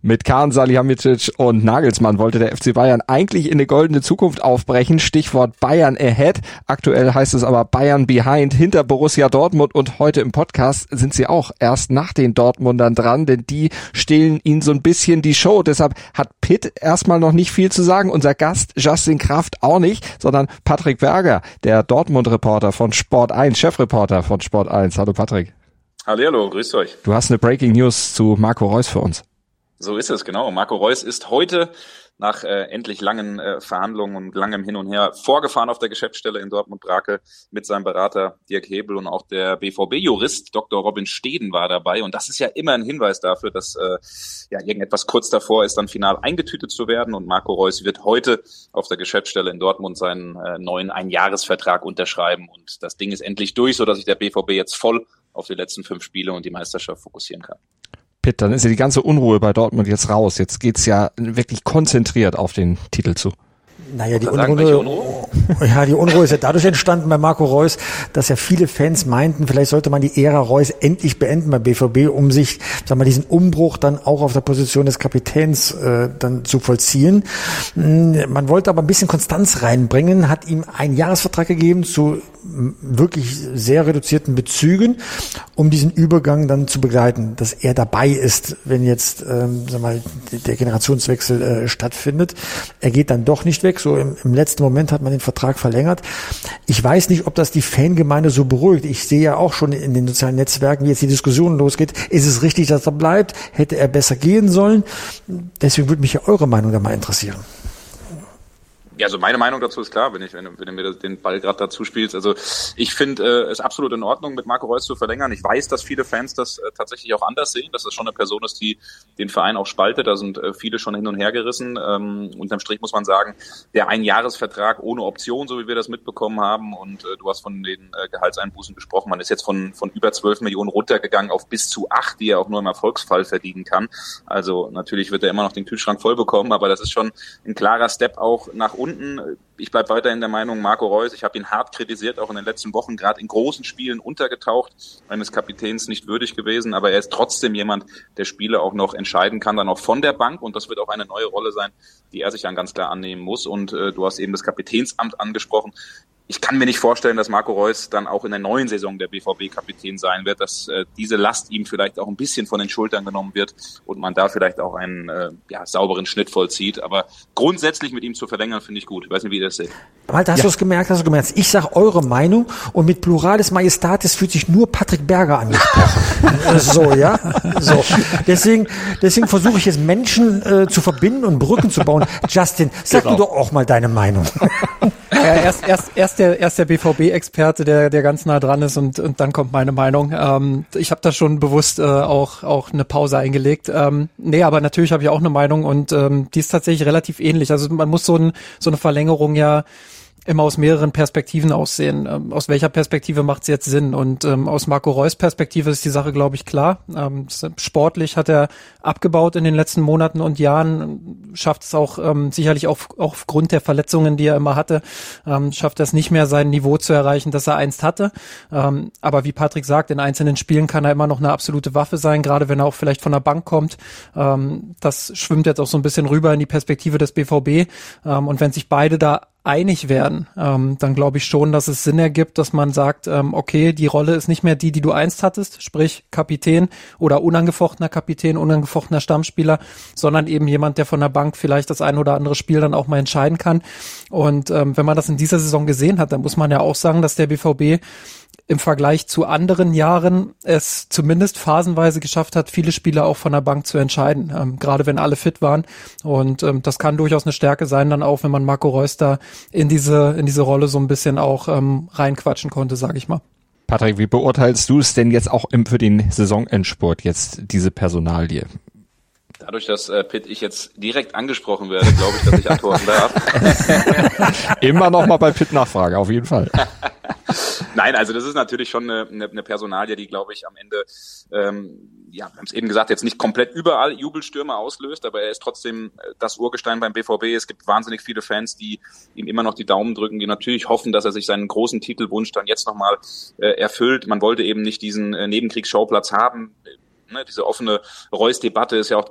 Mit Kahn, Salihamidzic und Nagelsmann wollte der FC Bayern eigentlich in eine goldene Zukunft aufbrechen. Stichwort Bayern ahead. Aktuell heißt es aber Bayern behind hinter Borussia Dortmund und heute im Podcast sind sie auch erst nach den Dortmundern dran, denn die stehlen ihnen so ein bisschen die Show. Deshalb hat Pitt erstmal noch nicht viel zu sagen. Unser Gast Justin Kraft auch nicht, sondern Patrick Berger, der Dortmund-Reporter von Sport 1, Chefreporter von Sport 1. Hallo Patrick. Hallo, grüßt euch. Du hast eine Breaking News zu Marco Reus für uns. So ist es, genau. Marco Reus ist heute nach äh, endlich langen äh, Verhandlungen und langem Hin und Her vorgefahren auf der Geschäftsstelle in Dortmund-Brakel mit seinem Berater Dirk Hebel und auch der BVB-Jurist Dr. Robin Steden war dabei. Und das ist ja immer ein Hinweis dafür, dass äh, ja irgendetwas kurz davor ist, dann final eingetütet zu werden. Und Marco Reus wird heute auf der Geschäftsstelle in Dortmund seinen äh, neuen Einjahresvertrag unterschreiben. Und das Ding ist endlich durch, so dass sich der BVB jetzt voll auf die letzten fünf Spiele und die Meisterschaft fokussieren kann. Pitt, dann ist ja die ganze Unruhe bei Dortmund jetzt raus. Jetzt geht's ja wirklich konzentriert auf den Titel zu. Naja, die Unruhe, ja, die Unruhe ist ja dadurch entstanden bei Marco Reus, dass ja viele Fans meinten, vielleicht sollte man die Ära Reus endlich beenden bei BVB, um sich, sagen wir, diesen Umbruch dann auch auf der Position des Kapitäns äh, dann zu vollziehen. Hm, man wollte aber ein bisschen Konstanz reinbringen, hat ihm einen Jahresvertrag gegeben zu wirklich sehr reduzierten Bezügen, um diesen Übergang dann zu begleiten, dass er dabei ist, wenn jetzt ähm, sag mal, der Generationswechsel äh, stattfindet. Er geht dann doch nicht weg. So im, im letzten Moment hat man den Vertrag verlängert. Ich weiß nicht, ob das die Fangemeinde so beruhigt. Ich sehe ja auch schon in den sozialen Netzwerken, wie jetzt die Diskussion losgeht. Ist es richtig, dass er bleibt? Hätte er besser gehen sollen? Deswegen würde mich ja eure Meinung da mal interessieren. Ja, also meine Meinung dazu ist klar, wenn ich, wenn, wenn du mir den Ball gerade dazu spielst. Also ich finde äh, es absolut in Ordnung, mit Marco Reus zu verlängern. Ich weiß, dass viele Fans das äh, tatsächlich auch anders sehen, dass das schon eine Person ist, die den Verein auch spaltet. Da sind äh, viele schon hin und her gerissen. Ähm, unterm Strich muss man sagen, der Einjahresvertrag ohne Option, so wie wir das mitbekommen haben, und äh, du hast von den äh, Gehaltseinbußen gesprochen, man ist jetzt von, von über 12 Millionen runtergegangen auf bis zu acht, die er auch nur im Erfolgsfall verdienen kann. Also natürlich wird er immer noch den Kühlschrank voll bekommen, aber das ist schon ein klarer Step auch nach unten unten. Ich bleibe weiterhin der Meinung, Marco Reus, ich habe ihn hart kritisiert, auch in den letzten Wochen, gerade in großen Spielen untergetaucht, eines Kapitäns nicht würdig gewesen, aber er ist trotzdem jemand, der Spiele auch noch entscheiden kann, dann auch von der Bank und das wird auch eine neue Rolle sein, die er sich dann ganz klar annehmen muss. Und äh, du hast eben das Kapitänsamt angesprochen ich kann mir nicht vorstellen, dass Marco Reus dann auch in der neuen Saison der BVB-Kapitän sein wird, dass äh, diese Last ihm vielleicht auch ein bisschen von den Schultern genommen wird und man da vielleicht auch einen äh, ja, sauberen Schnitt vollzieht. Aber grundsätzlich mit ihm zu verlängern, finde ich gut. Ich weiß nicht, wie ihr das seht. Malte, hast ja. du es gemerkt? Hast du gemerkt? Ich sage eure Meinung und mit Pluralis Majestatis fühlt sich nur Patrick Berger angesprochen. so, ja? So. Deswegen, deswegen versuche ich jetzt Menschen äh, zu verbinden und Brücken zu bauen. Justin, sag genau. du doch auch mal deine Meinung. Ja, erst, erst, erst der, erst der BVB-Experte, der, der ganz nah dran ist und, und dann kommt meine Meinung. Ähm, ich habe da schon bewusst äh, auch, auch eine Pause eingelegt. Ähm, nee, aber natürlich habe ich auch eine Meinung und ähm, die ist tatsächlich relativ ähnlich. Also man muss so, ein, so eine Verlängerung ja immer aus mehreren Perspektiven aussehen. Ähm, aus welcher Perspektive macht es jetzt Sinn? Und ähm, aus Marco Reus Perspektive ist die Sache, glaube ich, klar. Ähm, sportlich hat er abgebaut in den letzten Monaten und Jahren, schafft es auch ähm, sicherlich auch, auch aufgrund der Verletzungen, die er immer hatte, ähm, schafft es nicht mehr, sein Niveau zu erreichen, das er einst hatte. Ähm, aber wie Patrick sagt, in einzelnen Spielen kann er immer noch eine absolute Waffe sein, gerade wenn er auch vielleicht von der Bank kommt. Ähm, das schwimmt jetzt auch so ein bisschen rüber in die Perspektive des BVB. Ähm, und wenn sich beide da einig werden, ähm, dann glaube ich schon, dass es Sinn ergibt, dass man sagt, ähm, okay, die Rolle ist nicht mehr die, die du einst hattest, sprich Kapitän oder unangefochtener Kapitän, unangefochtener Stammspieler, sondern eben jemand, der von der Bank vielleicht das ein oder andere Spiel dann auch mal entscheiden kann. Und ähm, wenn man das in dieser Saison gesehen hat, dann muss man ja auch sagen, dass der BVB im Vergleich zu anderen Jahren es zumindest phasenweise geschafft hat, viele Spieler auch von der Bank zu entscheiden, ähm, gerade wenn alle fit waren. Und ähm, das kann durchaus eine Stärke sein, dann auch, wenn man Marco Reus da in diese, in diese Rolle so ein bisschen auch ähm, reinquatschen konnte, sage ich mal. Patrick, wie beurteilst du es denn jetzt auch im, für den Saisonendsport jetzt diese Personalie? Dadurch, dass äh, Pitt ich jetzt direkt angesprochen werde, glaube ich, dass ich antworten darf. Immer noch mal bei Pitt nachfrage, auf jeden Fall. Nein, also das ist natürlich schon eine, eine, eine Personalie, die, glaube ich, am Ende ähm, ja, wir haben es eben gesagt, jetzt nicht komplett überall Jubelstürme auslöst, aber er ist trotzdem äh, das Urgestein beim BVB. Es gibt wahnsinnig viele Fans, die ihm immer noch die Daumen drücken, die natürlich hoffen, dass er sich seinen großen Titelwunsch dann jetzt nochmal äh, erfüllt. Man wollte eben nicht diesen äh, Nebenkriegsschauplatz haben Ne, diese offene Reus-Debatte ist ja auch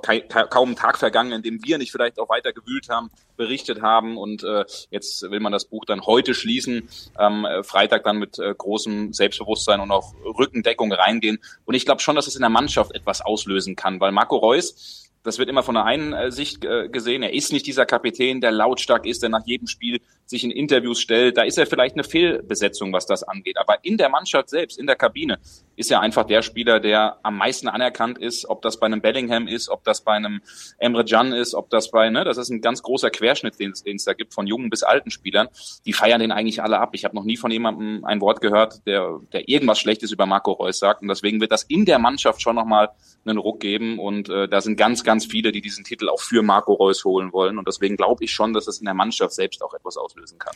kaum ein Tag vergangen, in dem wir nicht vielleicht auch weiter gewühlt haben, berichtet haben und äh, jetzt will man das Buch dann heute schließen, am äh, Freitag dann mit äh, großem Selbstbewusstsein und auch Rückendeckung reingehen. Und ich glaube schon, dass es in der Mannschaft etwas auslösen kann, weil Marco Reus das wird immer von der einen äh, Sicht äh, gesehen. Er ist nicht dieser Kapitän, der lautstark ist, der nach jedem Spiel sich in Interviews stellt. Da ist er vielleicht eine Fehlbesetzung, was das angeht. Aber in der Mannschaft selbst, in der Kabine, ist er einfach der Spieler, der am meisten anerkannt ist. Ob das bei einem Bellingham ist, ob das bei einem Emre Can ist, ob das bei, ne, das ist ein ganz großer Querschnitt, den es da gibt, von jungen bis alten Spielern. Die feiern den eigentlich alle ab. Ich habe noch nie von jemandem ein Wort gehört, der, der irgendwas Schlechtes über Marco Reus sagt. Und deswegen wird das in der Mannschaft schon nochmal einen Ruck geben. Und äh, da sind ganz, ganz viele, die diesen Titel auch für Marco Reus holen wollen. Und deswegen glaube ich schon, dass es in der Mannschaft selbst auch etwas auslösen kann.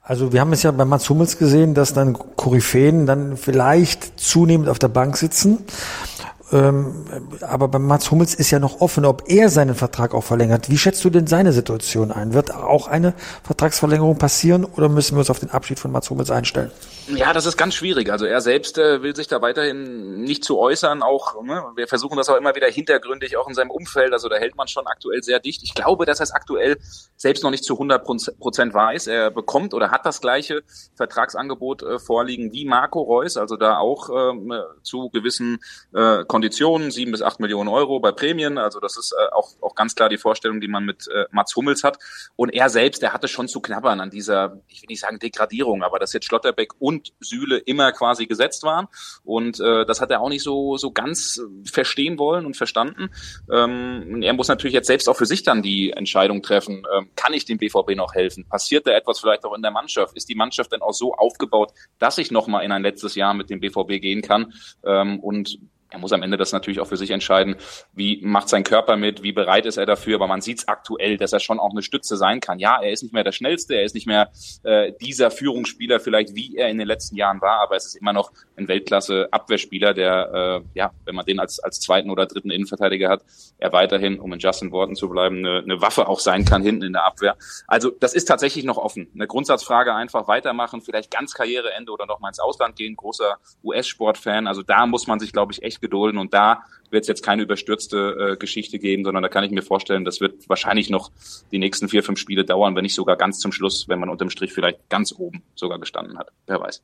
Also wir haben es ja bei Mats Hummels gesehen, dass dann Koryphäen dann vielleicht zunehmend auf der Bank sitzen. Ähm, aber bei Mats Hummels ist ja noch offen, ob er seinen Vertrag auch verlängert. Wie schätzt du denn seine Situation ein? Wird auch eine Vertragsverlängerung passieren oder müssen wir uns auf den Abschied von Mats Hummels einstellen? Ja, das ist ganz schwierig. Also er selbst äh, will sich da weiterhin nicht zu äußern. Auch ne, wir versuchen das auch immer wieder hintergründig, auch in seinem Umfeld. Also da hält man schon aktuell sehr dicht. Ich glaube, dass er es aktuell selbst noch nicht zu 100 Prozent weiß. Er bekommt oder hat das gleiche Vertragsangebot äh, vorliegen wie Marco Reus. Also da auch ähm, zu gewissen äh, Konditionen, sieben bis acht Millionen Euro bei Prämien. Also das ist äh, auch, auch ganz klar die Vorstellung, die man mit äh, Mats Hummels hat. Und er selbst, der hatte schon zu knabbern an dieser, ich will nicht sagen Degradierung, aber dass jetzt Schlotterbeck und Süle immer quasi gesetzt waren. Und äh, das hat er auch nicht so, so ganz verstehen wollen und verstanden. Ähm, er muss natürlich jetzt selbst auch für sich dann die Entscheidung treffen, ähm, kann ich dem BVB noch helfen? Passiert da etwas vielleicht auch in der Mannschaft? Ist die Mannschaft denn auch so aufgebaut, dass ich nochmal in ein letztes Jahr mit dem BVB gehen kann? Ähm, und er muss am Ende das natürlich auch für sich entscheiden, wie macht sein Körper mit, wie bereit ist er dafür, aber man sieht es aktuell, dass er schon auch eine Stütze sein kann. Ja, er ist nicht mehr der Schnellste, er ist nicht mehr äh, dieser Führungsspieler vielleicht, wie er in den letzten Jahren war, aber es ist immer noch ein Weltklasse-Abwehrspieler, der, äh, ja, wenn man den als, als zweiten oder dritten Innenverteidiger hat, er weiterhin, um in Justin Worten zu bleiben, eine, eine Waffe auch sein kann hinten in der Abwehr. Also das ist tatsächlich noch offen. Eine Grundsatzfrage einfach weitermachen, vielleicht ganz Karriereende oder noch mal ins Ausland gehen, großer US-Sportfan. Also da muss man sich, glaube ich, echt gedulden. Und da wird es jetzt keine überstürzte äh, Geschichte geben, sondern da kann ich mir vorstellen, das wird wahrscheinlich noch die nächsten vier, fünf Spiele dauern, wenn nicht sogar ganz zum Schluss, wenn man unterm Strich vielleicht ganz oben sogar gestanden hat. Wer weiß.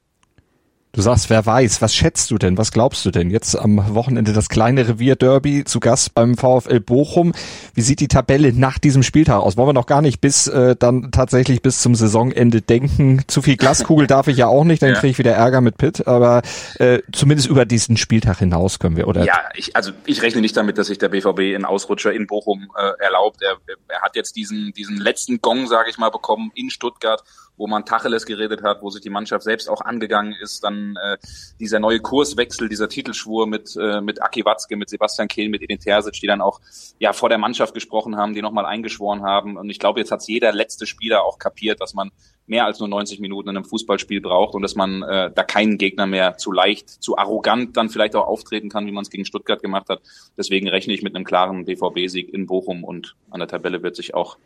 Du sagst, wer weiß, was schätzt du denn? Was glaubst du denn? Jetzt am Wochenende das kleine Revier-Derby zu Gast beim VfL Bochum. Wie sieht die Tabelle nach diesem Spieltag aus? Wollen wir noch gar nicht bis äh, dann tatsächlich bis zum Saisonende denken. Zu viel Glaskugel darf ich ja auch nicht, dann ja. kriege ich wieder Ärger mit Pitt. Aber äh, zumindest über diesen Spieltag hinaus können wir, oder? Ja, ich, also ich rechne nicht damit, dass sich der BVB einen Ausrutscher in Bochum äh, erlaubt. Er, er hat jetzt diesen, diesen letzten Gong, sage ich mal, bekommen in Stuttgart wo man Tacheles geredet hat, wo sich die Mannschaft selbst auch angegangen ist, dann äh, dieser neue Kurswechsel, dieser Titelschwur mit äh, mit Aki Watzke, mit Sebastian Kehl, mit Edin Terzic, die dann auch ja vor der Mannschaft gesprochen haben, die nochmal eingeschworen haben und ich glaube, jetzt hat jeder letzte Spieler auch kapiert, dass man mehr als nur 90 Minuten in einem Fußballspiel braucht und dass man äh, da keinen Gegner mehr zu leicht, zu arrogant dann vielleicht auch auftreten kann, wie man es gegen Stuttgart gemacht hat. Deswegen rechne ich mit einem klaren BVB-Sieg in Bochum und an der Tabelle wird sich auch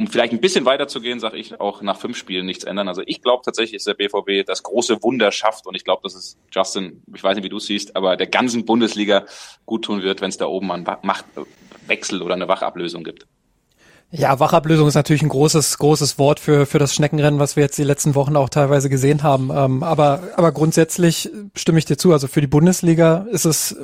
um vielleicht ein bisschen weiter zu gehen, sage ich auch nach fünf Spielen nichts ändern. Also ich glaube tatsächlich, ist der BVB das große Wunder schafft und ich glaube, dass es Justin, ich weiß nicht, wie du siehst, aber der ganzen Bundesliga gut tun wird, wenn es da oben einen Machtwechsel oder eine Wachablösung gibt. Ja, Wachablösung ist natürlich ein großes, großes Wort für, für das Schneckenrennen, was wir jetzt die letzten Wochen auch teilweise gesehen haben. Ähm, aber, aber grundsätzlich stimme ich dir zu. Also für die Bundesliga ist es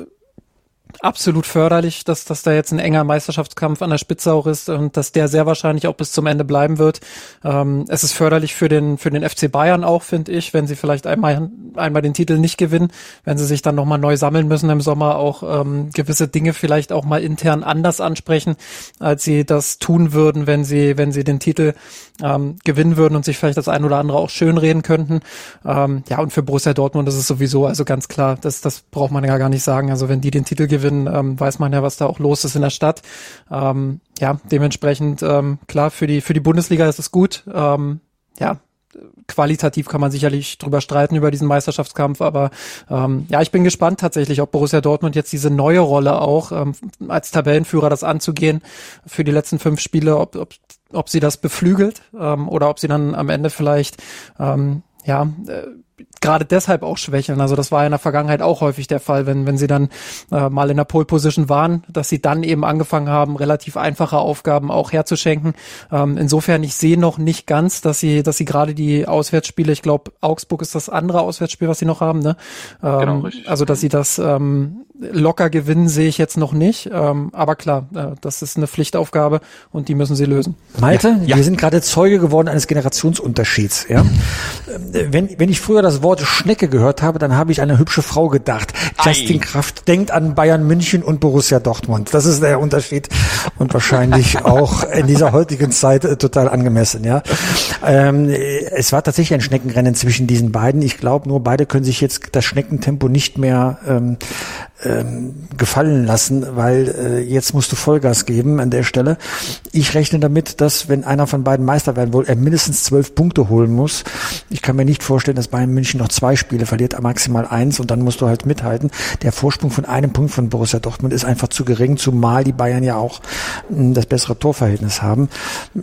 absolut förderlich, dass, dass da jetzt ein enger Meisterschaftskampf an der Spitze auch ist und dass der sehr wahrscheinlich auch bis zum Ende bleiben wird. Ähm, es ist förderlich für den, für den FC Bayern auch, finde ich, wenn sie vielleicht einmal, einmal den Titel nicht gewinnen, wenn sie sich dann nochmal neu sammeln müssen im Sommer, auch ähm, gewisse Dinge vielleicht auch mal intern anders ansprechen, als sie das tun würden, wenn sie, wenn sie den Titel ähm, gewinnen würden und sich vielleicht das ein oder andere auch schön könnten. Ähm, ja, und für Borussia Dortmund ist es sowieso also ganz klar, das, das braucht man ja gar nicht sagen. Also wenn die den Titel gewinnen, ähm, weiß man ja, was da auch los ist in der Stadt. Ähm, ja, dementsprechend ähm, klar für die für die Bundesliga ist es gut. Ähm, ja, qualitativ kann man sicherlich drüber streiten über diesen Meisterschaftskampf, aber ähm, ja, ich bin gespannt tatsächlich, ob Borussia Dortmund jetzt diese neue Rolle auch ähm, als Tabellenführer das anzugehen für die letzten fünf Spiele, ob, ob, ob sie das beflügelt ähm, oder ob sie dann am Ende vielleicht ähm, ja, äh, gerade deshalb auch schwächeln. Also das war in der Vergangenheit auch häufig der Fall, wenn, wenn sie dann äh, mal in der Pole Position waren, dass sie dann eben angefangen haben, relativ einfache Aufgaben auch herzuschenken. Ähm, insofern, ich sehe noch nicht ganz, dass sie, dass sie gerade die Auswärtsspiele, ich glaube, Augsburg ist das andere Auswärtsspiel, was sie noch haben, ne? Ähm, genau, richtig. Also, dass sie das ähm, locker gewinnen, sehe ich jetzt noch nicht. Ähm, aber klar, äh, das ist eine Pflichtaufgabe und die müssen sie lösen. Malte, ja, ja. wir sind gerade Zeuge geworden eines Generationsunterschieds. Ja? Äh, wenn, wenn ich früher das Wort Schnecke gehört habe, dann habe ich eine hübsche Frau gedacht. Justin Ei. Kraft denkt an Bayern München und Borussia Dortmund. Das ist der Unterschied und wahrscheinlich auch in dieser heutigen Zeit äh, total angemessen. Ja, ähm, Es war tatsächlich ein Schneckenrennen zwischen diesen beiden. Ich glaube nur, beide können sich jetzt das Schneckentempo nicht mehr ähm, ähm, gefallen lassen, weil äh, jetzt musst du Vollgas geben an der Stelle. Ich rechne damit, dass wenn einer von beiden Meister werden will, er mindestens zwölf Punkte holen muss. Ich kann mir nicht vorstellen, dass Bayern München noch zwei Spiele verliert, maximal eins und dann musst du halt mithalten. Der Vorsprung von einem Punkt von Borussia Dortmund ist einfach zu gering, zumal die Bayern ja auch mh, hm, das bessere Torverhältnis haben.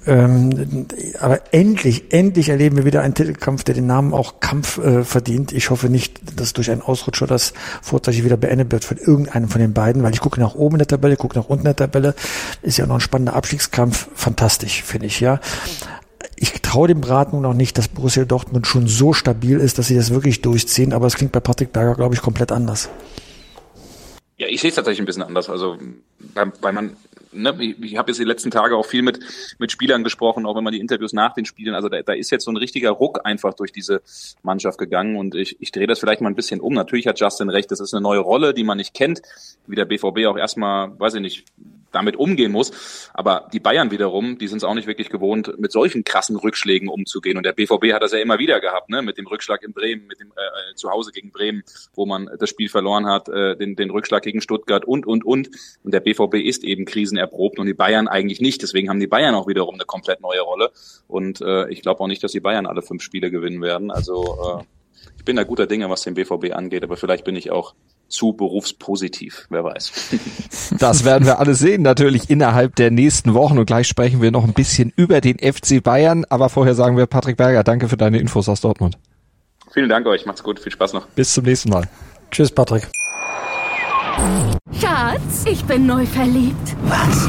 Ähm, aber endlich, endlich erleben wir wieder einen Titelkampf, der den Namen auch Kampf äh, verdient. Ich hoffe nicht, dass durch einen Ausrutscher das vorzeitig wieder beendet wird von irgendeinem von den beiden, weil ich gucke nach oben in der Tabelle, gucke nach unten in der Tabelle. Ist ja noch ein spannender Abstiegskampf. Fantastisch, finde ich, ja. Ich traue dem Braten noch nicht, dass Borussia Dortmund schon so stabil ist, dass sie das wirklich durchziehen, aber es klingt bei Patrick Berger, glaube ich, komplett anders. Ja, ich sehe es tatsächlich ein bisschen anders. Also, weil, weil man ne, ich, ich habe jetzt die letzten Tage auch viel mit, mit Spielern gesprochen, auch wenn man die Interviews nach den Spielen, also da, da ist jetzt so ein richtiger Ruck einfach durch diese Mannschaft gegangen und ich, ich drehe das vielleicht mal ein bisschen um. Natürlich hat Justin recht, das ist eine neue Rolle, die man nicht kennt, wie der BVB auch erstmal, weiß ich nicht, damit umgehen muss. Aber die Bayern wiederum, die sind es auch nicht wirklich gewohnt, mit solchen krassen Rückschlägen umzugehen. Und der BVB hat das ja immer wieder gehabt, ne? mit dem Rückschlag in Bremen, mit dem äh, äh, Zuhause gegen Bremen, wo man das Spiel verloren hat, äh, den, den Rückschlag gegen Stuttgart und, und, und. Und der BVB ist eben krisenerprobt und die Bayern eigentlich nicht. Deswegen haben die Bayern auch wiederum eine komplett neue Rolle. Und äh, ich glaube auch nicht, dass die Bayern alle fünf Spiele gewinnen werden. Also äh, ich bin da guter Dinge, was den BVB angeht, aber vielleicht bin ich auch zu berufspositiv, wer weiß. Das werden wir alle sehen, natürlich innerhalb der nächsten Wochen und gleich sprechen wir noch ein bisschen über den FC Bayern, aber vorher sagen wir Patrick Berger, danke für deine Infos aus Dortmund. Vielen Dank euch, macht's gut, viel Spaß noch. Bis zum nächsten Mal. Tschüss, Patrick. Schatz, ich bin neu verliebt. Was?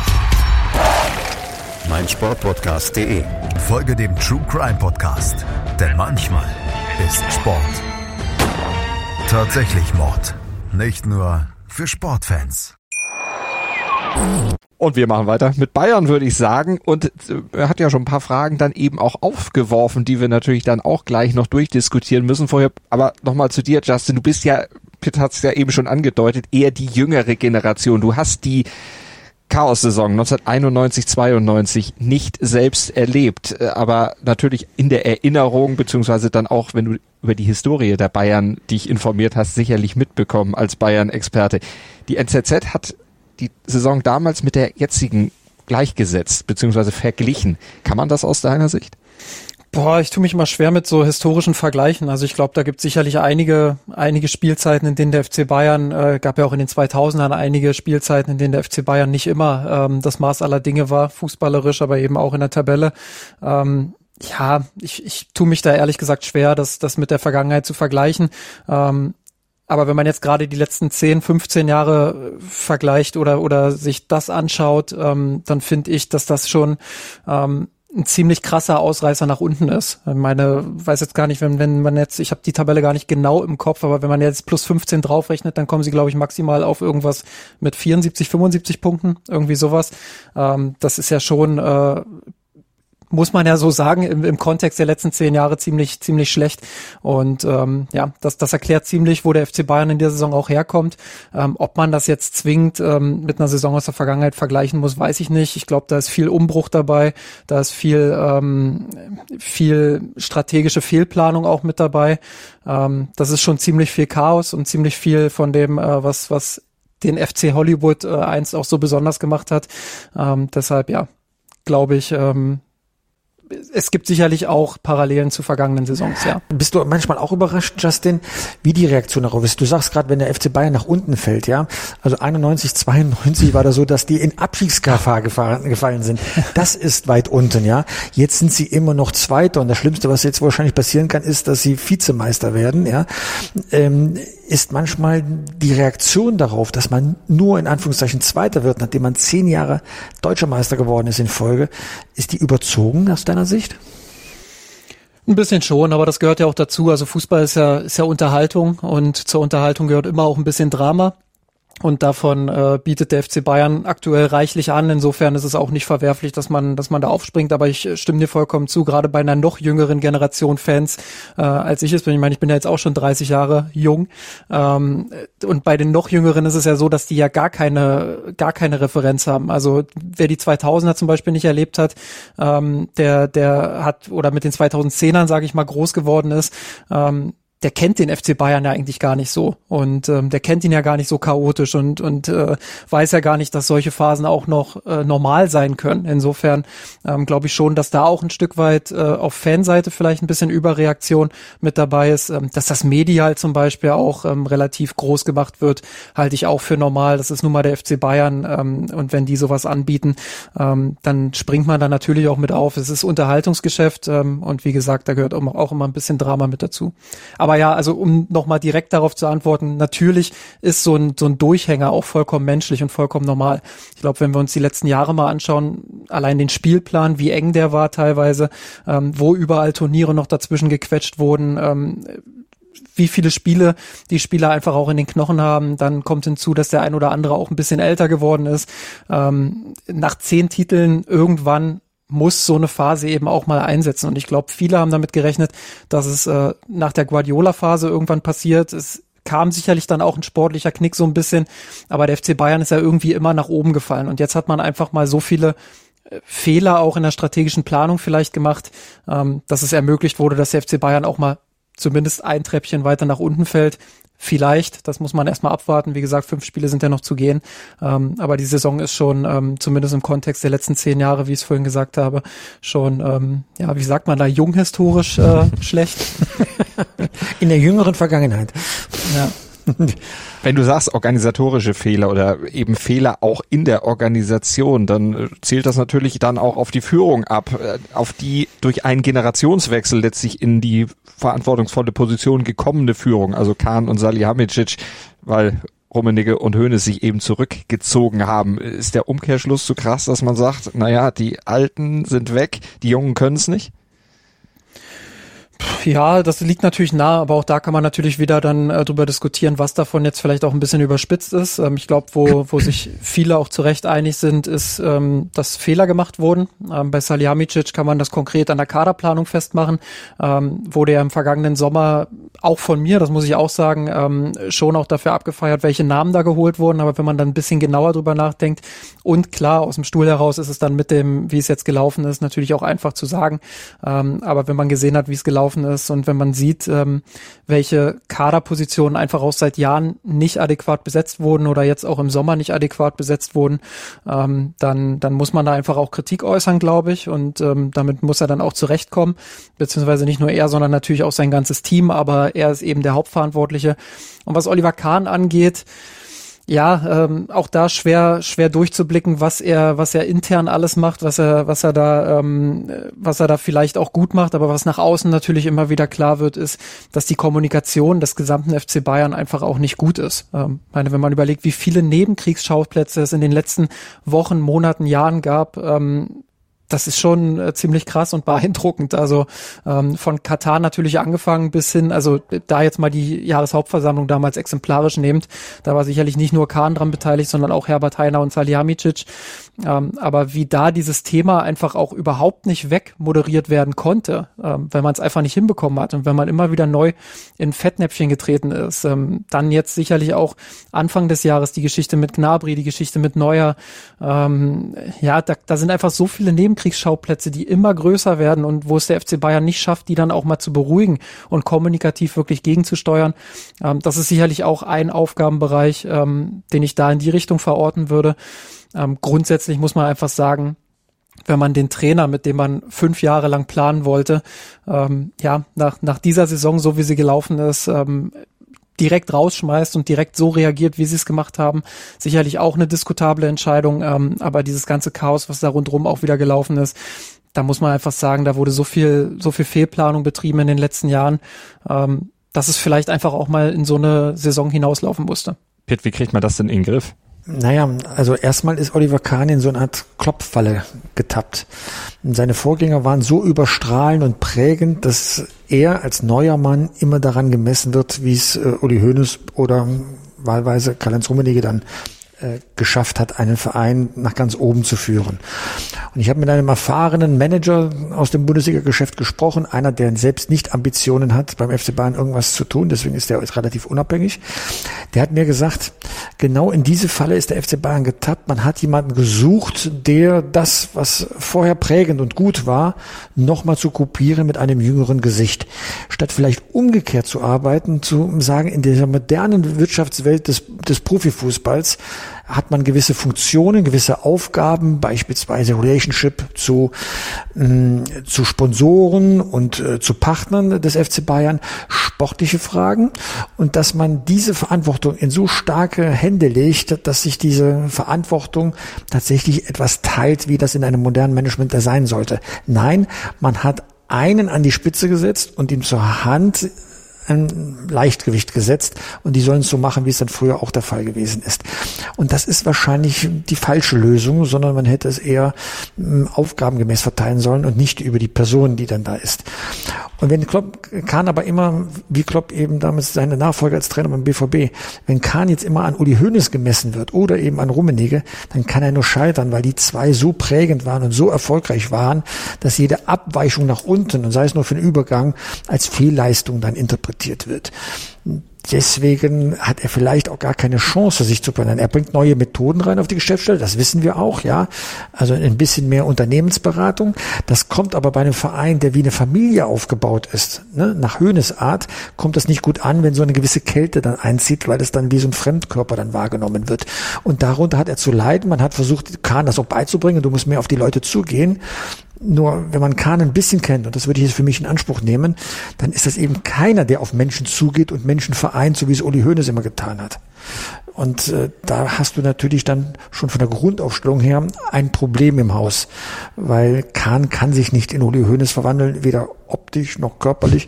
meinsportpodcast.de. Folge dem True Crime Podcast, denn manchmal ist Sport tatsächlich Mord. Nicht nur für Sportfans. Und wir machen weiter mit Bayern, würde ich sagen. Und äh, er hat ja schon ein paar Fragen dann eben auch aufgeworfen, die wir natürlich dann auch gleich noch durchdiskutieren müssen vorher. Aber nochmal zu dir, Justin. Du bist ja, Pitt hat es ja eben schon angedeutet, eher die jüngere Generation. Du hast die Chaos-Saison 1991-92 nicht selbst erlebt, äh, aber natürlich in der Erinnerung, beziehungsweise dann auch, wenn du über die Historie der Bayern dich informiert hast, sicherlich mitbekommen als Bayern-Experte. Die NZZ hat die Saison damals mit der jetzigen gleichgesetzt, beziehungsweise verglichen. Kann man das aus deiner Sicht? Boah, ich tue mich immer schwer mit so historischen Vergleichen. Also ich glaube, da gibt sicherlich einige, einige Spielzeiten, in denen der FC Bayern, äh, gab ja auch in den 2000ern einige Spielzeiten, in denen der FC Bayern nicht immer ähm, das Maß aller Dinge war, fußballerisch, aber eben auch in der Tabelle. Ähm, ja, ich, ich tue mich da ehrlich gesagt schwer, das, das mit der Vergangenheit zu vergleichen. Ähm, aber wenn man jetzt gerade die letzten 10, 15 Jahre vergleicht oder, oder sich das anschaut, ähm, dann finde ich, dass das schon ähm, ein ziemlich krasser Ausreißer nach unten ist. Ich meine, weiß jetzt gar nicht, wenn, wenn man jetzt, ich habe die Tabelle gar nicht genau im Kopf, aber wenn man jetzt plus 15 draufrechnet, dann kommen sie, glaube ich, maximal auf irgendwas mit 74, 75 Punkten, irgendwie sowas. Ähm, das ist ja schon äh, muss man ja so sagen, im, im Kontext der letzten zehn Jahre ziemlich, ziemlich schlecht. Und ähm, ja, das, das erklärt ziemlich, wo der FC Bayern in der Saison auch herkommt. Ähm, ob man das jetzt zwingend ähm, mit einer Saison aus der Vergangenheit vergleichen muss, weiß ich nicht. Ich glaube, da ist viel Umbruch dabei, da ist viel, ähm, viel strategische Fehlplanung auch mit dabei. Ähm, das ist schon ziemlich viel Chaos und ziemlich viel von dem, äh, was, was den FC Hollywood äh, einst auch so besonders gemacht hat. Ähm, deshalb ja, glaube ich, ähm, es gibt sicherlich auch Parallelen zu vergangenen Saisons, ja. Bist du manchmal auch überrascht, Justin, wie die Reaktion darauf ist? Du sagst gerade, wenn der FC Bayern nach unten fällt, ja, also 91, 92 war da so, dass die in Abstiegsgefahr gefallen sind. Das ist weit unten, ja. Jetzt sind sie immer noch Zweiter und das Schlimmste, was jetzt wahrscheinlich passieren kann, ist, dass sie Vizemeister werden, ja. Ähm, ist manchmal die Reaktion darauf, dass man nur in Anführungszeichen Zweiter wird, nachdem man zehn Jahre Deutscher Meister geworden ist in Folge, ist die überzogen aus deiner Sicht? Ein bisschen schon, aber das gehört ja auch dazu. Also Fußball ist ja, ist ja Unterhaltung und zur Unterhaltung gehört immer auch ein bisschen Drama. Und davon äh, bietet der FC Bayern aktuell reichlich an. Insofern ist es auch nicht verwerflich, dass man, dass man da aufspringt. Aber ich stimme dir vollkommen zu, gerade bei einer noch jüngeren Generation Fans, äh, als ich es bin. Ich meine, ich bin ja jetzt auch schon 30 Jahre jung. Ähm, und bei den noch jüngeren ist es ja so, dass die ja gar keine, gar keine Referenz haben. Also wer die 2000er zum Beispiel nicht erlebt hat, ähm, der, der hat oder mit den 2010ern, sage ich mal, groß geworden ist, ähm, der kennt den FC Bayern ja eigentlich gar nicht so und ähm, der kennt ihn ja gar nicht so chaotisch und und äh, weiß ja gar nicht, dass solche Phasen auch noch äh, normal sein können. Insofern ähm, glaube ich schon, dass da auch ein Stück weit äh, auf Fanseite vielleicht ein bisschen Überreaktion mit dabei ist, ähm, dass das Medial zum Beispiel auch ähm, relativ groß gemacht wird, halte ich auch für normal. Das ist nun mal der FC Bayern ähm, und wenn die sowas anbieten, ähm, dann springt man da natürlich auch mit auf. Es ist Unterhaltungsgeschäft ähm, und wie gesagt, da gehört auch immer ein bisschen Drama mit dazu. Aber aber ja, also um nochmal direkt darauf zu antworten, natürlich ist so ein, so ein Durchhänger auch vollkommen menschlich und vollkommen normal. Ich glaube, wenn wir uns die letzten Jahre mal anschauen, allein den Spielplan, wie eng der war teilweise, ähm, wo überall Turniere noch dazwischen gequetscht wurden, ähm, wie viele Spiele die Spieler einfach auch in den Knochen haben. Dann kommt hinzu, dass der ein oder andere auch ein bisschen älter geworden ist. Ähm, nach zehn Titeln irgendwann muss so eine Phase eben auch mal einsetzen. Und ich glaube, viele haben damit gerechnet, dass es äh, nach der Guardiola-Phase irgendwann passiert. Es kam sicherlich dann auch ein sportlicher Knick so ein bisschen, aber der FC Bayern ist ja irgendwie immer nach oben gefallen. Und jetzt hat man einfach mal so viele äh, Fehler auch in der strategischen Planung vielleicht gemacht, ähm, dass es ermöglicht wurde, dass der FC Bayern auch mal zumindest ein Treppchen weiter nach unten fällt. Vielleicht, das muss man erstmal abwarten. Wie gesagt, fünf Spiele sind ja noch zu gehen. Ähm, aber die Saison ist schon, ähm, zumindest im Kontext der letzten zehn Jahre, wie ich es vorhin gesagt habe, schon, ähm, ja, wie sagt man da, junghistorisch äh, schlecht. In der jüngeren Vergangenheit. Ja. Wenn du sagst organisatorische Fehler oder eben Fehler auch in der Organisation, dann äh, zählt das natürlich dann auch auf die Führung ab, äh, auf die durch einen Generationswechsel letztlich in die verantwortungsvolle Position gekommene Führung, also Kahn und Salihamidzic, weil Rummenigge und Höhnes sich eben zurückgezogen haben. Ist der Umkehrschluss so krass, dass man sagt, naja, die Alten sind weg, die Jungen können es nicht? Ja, das liegt natürlich nah, aber auch da kann man natürlich wieder dann äh, drüber diskutieren, was davon jetzt vielleicht auch ein bisschen überspitzt ist. Ähm, ich glaube, wo, wo sich viele auch zu Recht einig sind, ist, ähm, dass Fehler gemacht wurden. Ähm, bei Salihamidzic kann man das konkret an der Kaderplanung festmachen. Ähm, wurde ja im vergangenen Sommer auch von mir, das muss ich auch sagen, ähm, schon auch dafür abgefeiert, welche Namen da geholt wurden. Aber wenn man dann ein bisschen genauer drüber nachdenkt und klar, aus dem Stuhl heraus ist es dann mit dem, wie es jetzt gelaufen ist, natürlich auch einfach zu sagen. Ähm, aber wenn man gesehen hat, wie es gelaufen ist, ist und wenn man sieht, ähm, welche Kaderpositionen einfach auch seit Jahren nicht adäquat besetzt wurden oder jetzt auch im Sommer nicht adäquat besetzt wurden, ähm, dann, dann muss man da einfach auch Kritik äußern, glaube ich. Und ähm, damit muss er dann auch zurechtkommen, beziehungsweise nicht nur er, sondern natürlich auch sein ganzes Team, aber er ist eben der Hauptverantwortliche. Und was Oliver Kahn angeht, ja, ähm, auch da schwer, schwer durchzublicken, was er, was er intern alles macht, was er, was er da, ähm, was er da vielleicht auch gut macht, aber was nach außen natürlich immer wieder klar wird, ist, dass die Kommunikation des gesamten FC Bayern einfach auch nicht gut ist. Ähm, meine, wenn man überlegt, wie viele Nebenkriegsschauplätze es in den letzten Wochen, Monaten, Jahren gab, ähm, das ist schon äh, ziemlich krass und beeindruckend. Also ähm, von Katar natürlich angefangen bis hin, also da jetzt mal die Jahreshauptversammlung damals exemplarisch nehmt, da war sicherlich nicht nur Kahn dran beteiligt, sondern auch Herbert Heiner und Salihamidzic. Ähm, aber wie da dieses Thema einfach auch überhaupt nicht wegmoderiert werden konnte, ähm, wenn man es einfach nicht hinbekommen hat und wenn man immer wieder neu in Fettnäpfchen getreten ist, ähm, dann jetzt sicherlich auch Anfang des Jahres die Geschichte mit Gnabry, die Geschichte mit Neuer, ähm, ja, da, da sind einfach so viele Nebenkriegsschauplätze, die immer größer werden und wo es der FC Bayern nicht schafft, die dann auch mal zu beruhigen und kommunikativ wirklich gegenzusteuern. Ähm, das ist sicherlich auch ein Aufgabenbereich, ähm, den ich da in die Richtung verorten würde. Ähm, grundsätzlich muss man einfach sagen, wenn man den Trainer, mit dem man fünf Jahre lang planen wollte, ähm, ja, nach, nach dieser Saison, so wie sie gelaufen ist, ähm, direkt rausschmeißt und direkt so reagiert, wie sie es gemacht haben. Sicherlich auch eine diskutable Entscheidung, ähm, aber dieses ganze Chaos, was da rundherum auch wieder gelaufen ist, da muss man einfach sagen, da wurde so viel, so viel Fehlplanung betrieben in den letzten Jahren, ähm, dass es vielleicht einfach auch mal in so eine Saison hinauslaufen musste. Pitt, wie kriegt man das denn in den Griff? Naja, also erstmal ist Oliver Kahn in so eine Art Klopffalle getappt. Seine Vorgänger waren so überstrahlend und prägend, dass er als neuer Mann immer daran gemessen wird, wie es äh, Uli Hoeneß oder wahlweise Karl-Heinz Rummenigge dann äh, geschafft hat, einen Verein nach ganz oben zu führen. Und ich habe mit einem erfahrenen Manager aus dem Bundesliga-Geschäft gesprochen, einer, der selbst nicht Ambitionen hat, beim FC Bayern irgendwas zu tun, deswegen ist er relativ unabhängig. Der hat mir gesagt, genau in diese Falle ist der FC Bayern getappt. Man hat jemanden gesucht, der das, was vorher prägend und gut war, nochmal zu kopieren mit einem jüngeren Gesicht. Statt vielleicht umgekehrt zu arbeiten, zu sagen, in dieser modernen Wirtschaftswelt des, des Profifußballs hat man gewisse Funktionen, gewisse Aufgaben, beispielsweise Relationship zu, äh, zu Sponsoren und äh, zu Partnern des FC Bayern, sportliche Fragen und dass man diese Verantwortung in so starke Hände legt, dass sich diese Verantwortung tatsächlich etwas teilt, wie das in einem modernen Management sein sollte. Nein, man hat einen an die Spitze gesetzt und ihm zur Hand ein Leichtgewicht gesetzt und die sollen es so machen, wie es dann früher auch der Fall gewesen ist. Und das ist wahrscheinlich die falsche Lösung, sondern man hätte es eher hm, aufgabengemäß verteilen sollen und nicht über die Person, die dann da ist. Und wenn Klopp, Kahn aber immer, wie Klopp eben damals seine Nachfolger als Trainer beim BVB, wenn Kahn jetzt immer an Uli Hoeneß gemessen wird oder eben an Rummenigge, dann kann er nur scheitern, weil die zwei so prägend waren und so erfolgreich waren, dass jede Abweichung nach unten, und sei es nur für den Übergang, als Fehlleistung dann interpretiert wird. Deswegen hat er vielleicht auch gar keine Chance, sich zu verändern. Er bringt neue Methoden rein auf die Geschäftsstelle, das wissen wir auch, ja. Also ein bisschen mehr Unternehmensberatung. Das kommt aber bei einem Verein, der wie eine Familie aufgebaut ist, ne? nach Höhnes Art, kommt das nicht gut an, wenn so eine gewisse Kälte dann einzieht, weil es dann wie so ein Fremdkörper dann wahrgenommen wird. Und darunter hat er zu leiden. Man hat versucht, Kahn das auch beizubringen. Du musst mehr auf die Leute zugehen. Nur wenn man Kahn ein bisschen kennt, und das würde ich jetzt für mich in Anspruch nehmen, dann ist das eben keiner, der auf Menschen zugeht und Menschen vereint, so wie es Uli Hoeneß immer getan hat. Und äh, da hast du natürlich dann schon von der Grundaufstellung her ein Problem im Haus, weil Kahn kann sich nicht in Uli Hoeneß verwandeln, weder optisch noch körperlich.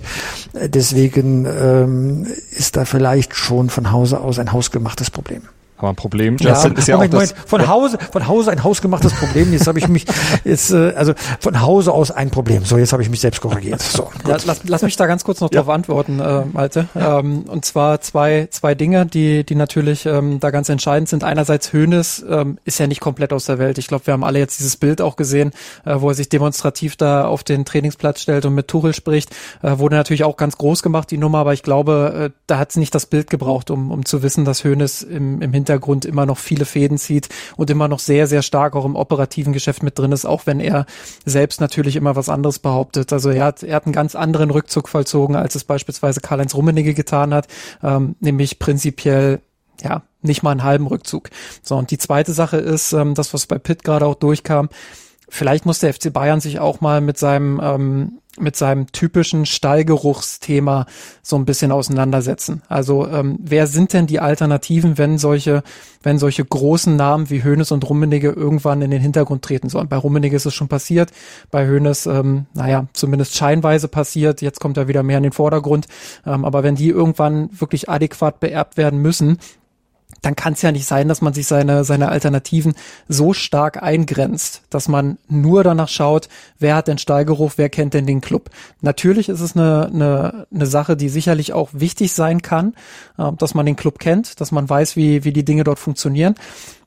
Äh, deswegen ähm, ist da vielleicht schon von Hause aus ein hausgemachtes Problem. Aber ein Problem, Justin, ja, ist ja Moment, auch das, Moment. von Hause, von Hause ein hausgemachtes Problem. Jetzt habe ich mich, jetzt, äh, also von Hause aus ein Problem. So, jetzt habe ich mich selbst korrigiert. So, ja, lass, lass mich da ganz kurz noch ja. drauf antworten, äh, Malte. Ähm, und zwar zwei, zwei Dinge, die, die natürlich ähm, da ganz entscheidend sind. Einerseits Hönes ähm, ist ja nicht komplett aus der Welt. Ich glaube, wir haben alle jetzt dieses Bild auch gesehen, äh, wo er sich demonstrativ da auf den Trainingsplatz stellt und mit Tuchel spricht. Äh, wurde natürlich auch ganz groß gemacht, die Nummer, aber ich glaube, äh, da hat es nicht das Bild gebraucht, um, um zu wissen, dass Hönes im, im Hintergrund Hintergrund immer noch viele Fäden zieht und immer noch sehr, sehr stark auch im operativen Geschäft mit drin ist, auch wenn er selbst natürlich immer was anderes behauptet. Also er hat, er hat einen ganz anderen Rückzug vollzogen, als es beispielsweise Karl-Heinz Rummenigge getan hat, ähm, nämlich prinzipiell ja, nicht mal einen halben Rückzug. So, und die zweite Sache ist, ähm, das, was bei Pitt gerade auch durchkam, vielleicht muss der FC Bayern sich auch mal mit seinem ähm, mit seinem typischen Stallgeruchsthema so ein bisschen auseinandersetzen. Also ähm, wer sind denn die Alternativen, wenn solche, wenn solche großen Namen wie Hoeneß und Rummenigge irgendwann in den Hintergrund treten sollen? Bei Rummenigge ist es schon passiert, bei Hoeneß, ähm, naja, zumindest scheinweise passiert. Jetzt kommt er wieder mehr in den Vordergrund. Ähm, aber wenn die irgendwann wirklich adäquat beerbt werden müssen, dann kann es ja nicht sein, dass man sich seine, seine Alternativen so stark eingrenzt, dass man nur danach schaut, wer hat den Steigeruf, wer kennt denn den Club. Natürlich ist es eine, eine, eine Sache, die sicherlich auch wichtig sein kann, äh, dass man den Club kennt, dass man weiß, wie, wie die Dinge dort funktionieren.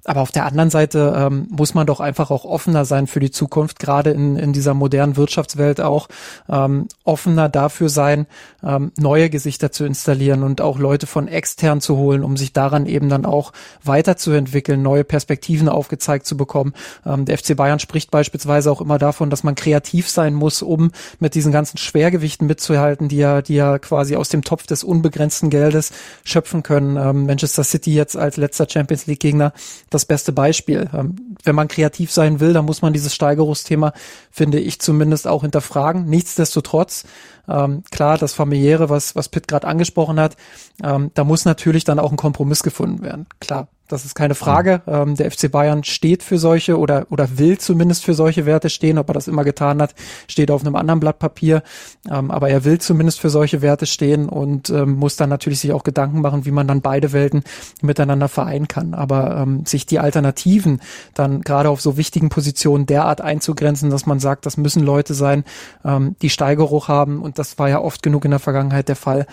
Aber auf der anderen Seite ähm, muss man doch einfach auch offener sein für die Zukunft, gerade in, in dieser modernen Wirtschaftswelt auch ähm, offener dafür sein, ähm, neue Gesichter zu installieren und auch Leute von extern zu holen, um sich daran eben dann auch weiterzuentwickeln, neue Perspektiven aufgezeigt zu bekommen. Ähm, der FC Bayern spricht beispielsweise auch immer davon, dass man kreativ sein muss, um mit diesen ganzen Schwergewichten mitzuhalten, die ja, die ja quasi aus dem Topf des unbegrenzten Geldes schöpfen können. Ähm, Manchester City jetzt als letzter Champions League Gegner das beste Beispiel. Ähm, wenn man kreativ sein will, dann muss man dieses Steigerungsthema, finde ich zumindest auch hinterfragen. Nichtsdestotrotz, ähm, klar, das familiäre, was, was Pitt gerade angesprochen hat, ähm, da muss natürlich dann auch ein Kompromiss gefunden werden. Klar, das ist keine Frage. Ähm, der FC Bayern steht für solche oder, oder will zumindest für solche Werte stehen. Ob er das immer getan hat, steht auf einem anderen Blatt Papier. Ähm, aber er will zumindest für solche Werte stehen und ähm, muss dann natürlich sich auch Gedanken machen, wie man dann beide Welten miteinander vereinen kann. Aber ähm, sich die Alternativen dann gerade auf so wichtigen Positionen derart einzugrenzen, dass man sagt, das müssen Leute sein, ähm, die Steigeruch haben. Und das war ja oft genug in der Vergangenheit der Fall.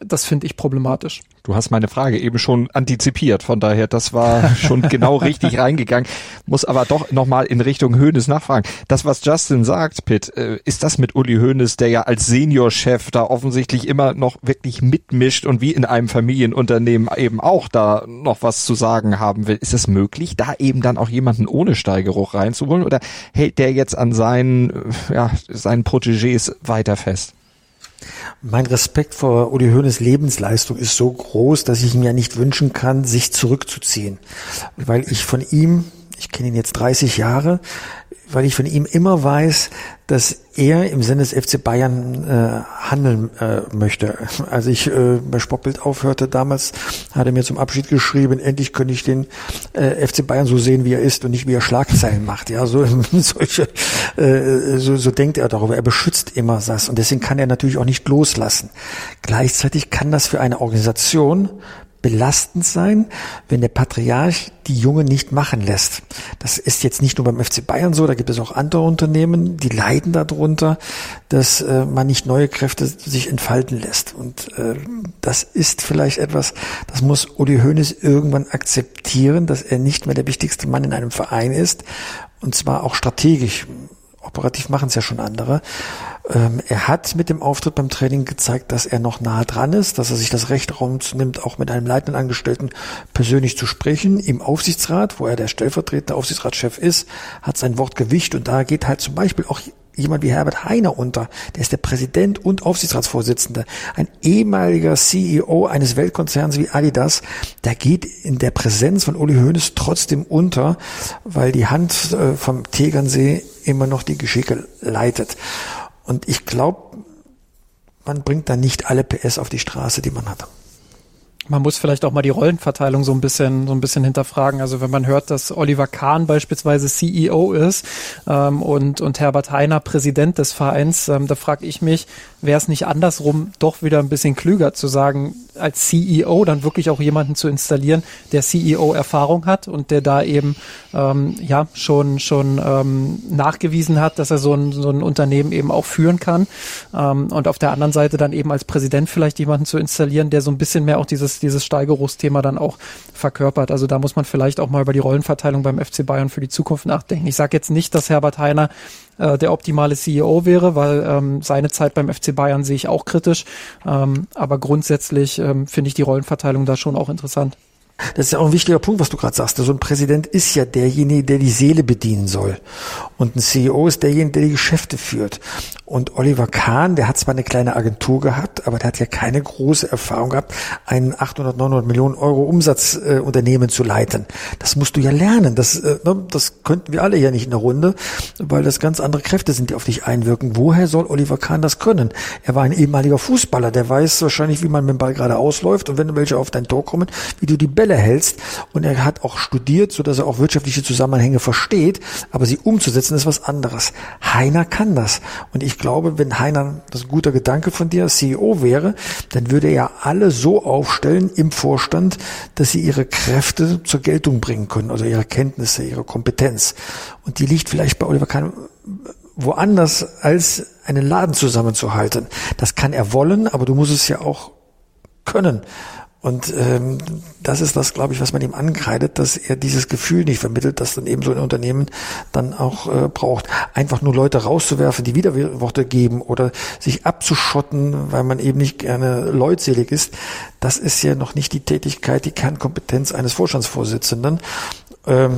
Das finde ich problematisch. Du hast meine Frage eben schon antizipiert, von daher, das war schon genau richtig reingegangen. Muss aber doch nochmal in Richtung Höhnes nachfragen. Das, was Justin sagt, Pitt, äh, ist das mit Uli Höhnes, der ja als Seniorchef da offensichtlich immer noch wirklich mitmischt und wie in einem Familienunternehmen eben auch da noch was zu sagen haben will. Ist es möglich, da eben dann auch jemanden ohne Steigeruch reinzuholen oder hält der jetzt an seinen, äh, ja, seinen Protégés weiter fest? Mein Respekt vor Uli Hoeneß Lebensleistung ist so groß, dass ich ja nicht wünschen kann, sich zurückzuziehen. Weil ich von ihm, ich kenne ihn jetzt 30 Jahre, weil ich von ihm immer weiß, dass er im Sinne des FC Bayern äh, handeln äh, möchte. Als ich äh, bei Sportbild aufhörte damals, hat er mir zum Abschied geschrieben, endlich könnte ich den äh, FC Bayern so sehen, wie er ist und nicht wie er Schlagzeilen macht. Ja, so solche, äh, so, so denkt er darüber. Er beschützt immer das und deswegen kann er natürlich auch nicht loslassen. Gleichzeitig kann das für eine Organisation belastend sein, wenn der Patriarch die Jungen nicht machen lässt. Das ist jetzt nicht nur beim FC Bayern so, da gibt es auch andere Unternehmen, die leiden darunter, dass äh, man nicht neue Kräfte sich entfalten lässt. Und äh, das ist vielleicht etwas, das muss Uli Hoeneß irgendwann akzeptieren, dass er nicht mehr der wichtigste Mann in einem Verein ist, und zwar auch strategisch. Operativ machen es ja schon andere. Ähm, er hat mit dem Auftritt beim Training gezeigt, dass er noch nahe dran ist, dass er sich das Recht nimmt, auch mit einem leitenden Angestellten persönlich zu sprechen. Im Aufsichtsrat, wo er der stellvertretende Aufsichtsratschef ist, hat sein Wort Gewicht und da geht halt zum Beispiel auch jemand wie Herbert Heiner unter. Der ist der Präsident und Aufsichtsratsvorsitzende. Ein ehemaliger CEO eines Weltkonzerns wie Adidas. Der geht in der Präsenz von Uli Hoeneß trotzdem unter, weil die Hand äh, vom Tegernsee immer noch die Geschicke leitet. Und ich glaube, man bringt da nicht alle PS auf die Straße, die man hat. Man muss vielleicht auch mal die Rollenverteilung so ein bisschen so ein bisschen hinterfragen. Also wenn man hört, dass Oliver Kahn beispielsweise CEO ist ähm, und und Herbert Heiner Präsident des Vereins, ähm, da frage ich mich, wäre es nicht andersrum doch wieder ein bisschen klüger zu sagen, als CEO dann wirklich auch jemanden zu installieren, der CEO-Erfahrung hat und der da eben ähm, ja schon schon ähm, nachgewiesen hat, dass er so ein, so ein Unternehmen eben auch führen kann. Ähm, und auf der anderen Seite dann eben als Präsident vielleicht jemanden zu installieren, der so ein bisschen mehr auch dieses dieses Steigerungsthema dann auch verkörpert. Also da muss man vielleicht auch mal über die Rollenverteilung beim FC Bayern für die Zukunft nachdenken. Ich sage jetzt nicht, dass Herbert Heiner äh, der optimale CEO wäre, weil ähm, seine Zeit beim FC Bayern sehe ich auch kritisch. Ähm, aber grundsätzlich ähm, finde ich die Rollenverteilung da schon auch interessant. Das ist ja auch ein wichtiger Punkt, was du gerade sagst. So ein Präsident ist ja derjenige, der die Seele bedienen soll. Und ein CEO ist derjenige, der die Geschäfte führt. Und Oliver Kahn, der hat zwar eine kleine Agentur gehabt, aber der hat ja keine große Erfahrung gehabt, ein 800, 900 Millionen Euro Umsatzunternehmen äh, zu leiten. Das musst du ja lernen. Das, äh, ne, das könnten wir alle ja nicht in der Runde, weil das ganz andere Kräfte sind, die auf dich einwirken. Woher soll Oliver Kahn das können? Er war ein ehemaliger Fußballer, der weiß wahrscheinlich, wie man mit dem Ball gerade ausläuft und wenn welche auf dein Tor kommen, wie du die Bälle Bälle hältst und er hat auch studiert, so dass er auch wirtschaftliche Zusammenhänge versteht, aber sie umzusetzen ist was anderes. Heiner kann das und ich glaube, wenn Heiner, das ist ein guter Gedanke von dir, CEO wäre, dann würde er alle so aufstellen im Vorstand, dass sie ihre Kräfte zur Geltung bringen können, also ihre Kenntnisse, ihre Kompetenz. Und die liegt vielleicht bei Oliver Kahn woanders als einen Laden zusammenzuhalten. Das kann er wollen, aber du musst es ja auch können. Und ähm, das ist das, glaube ich, was man ihm ankreidet, dass er dieses Gefühl nicht vermittelt, dass dann eben so ein Unternehmen dann auch äh, braucht. Einfach nur Leute rauszuwerfen, die Widerworte geben oder sich abzuschotten, weil man eben nicht gerne leutselig ist, das ist ja noch nicht die Tätigkeit, die Kernkompetenz eines Vorstandsvorsitzenden ähm,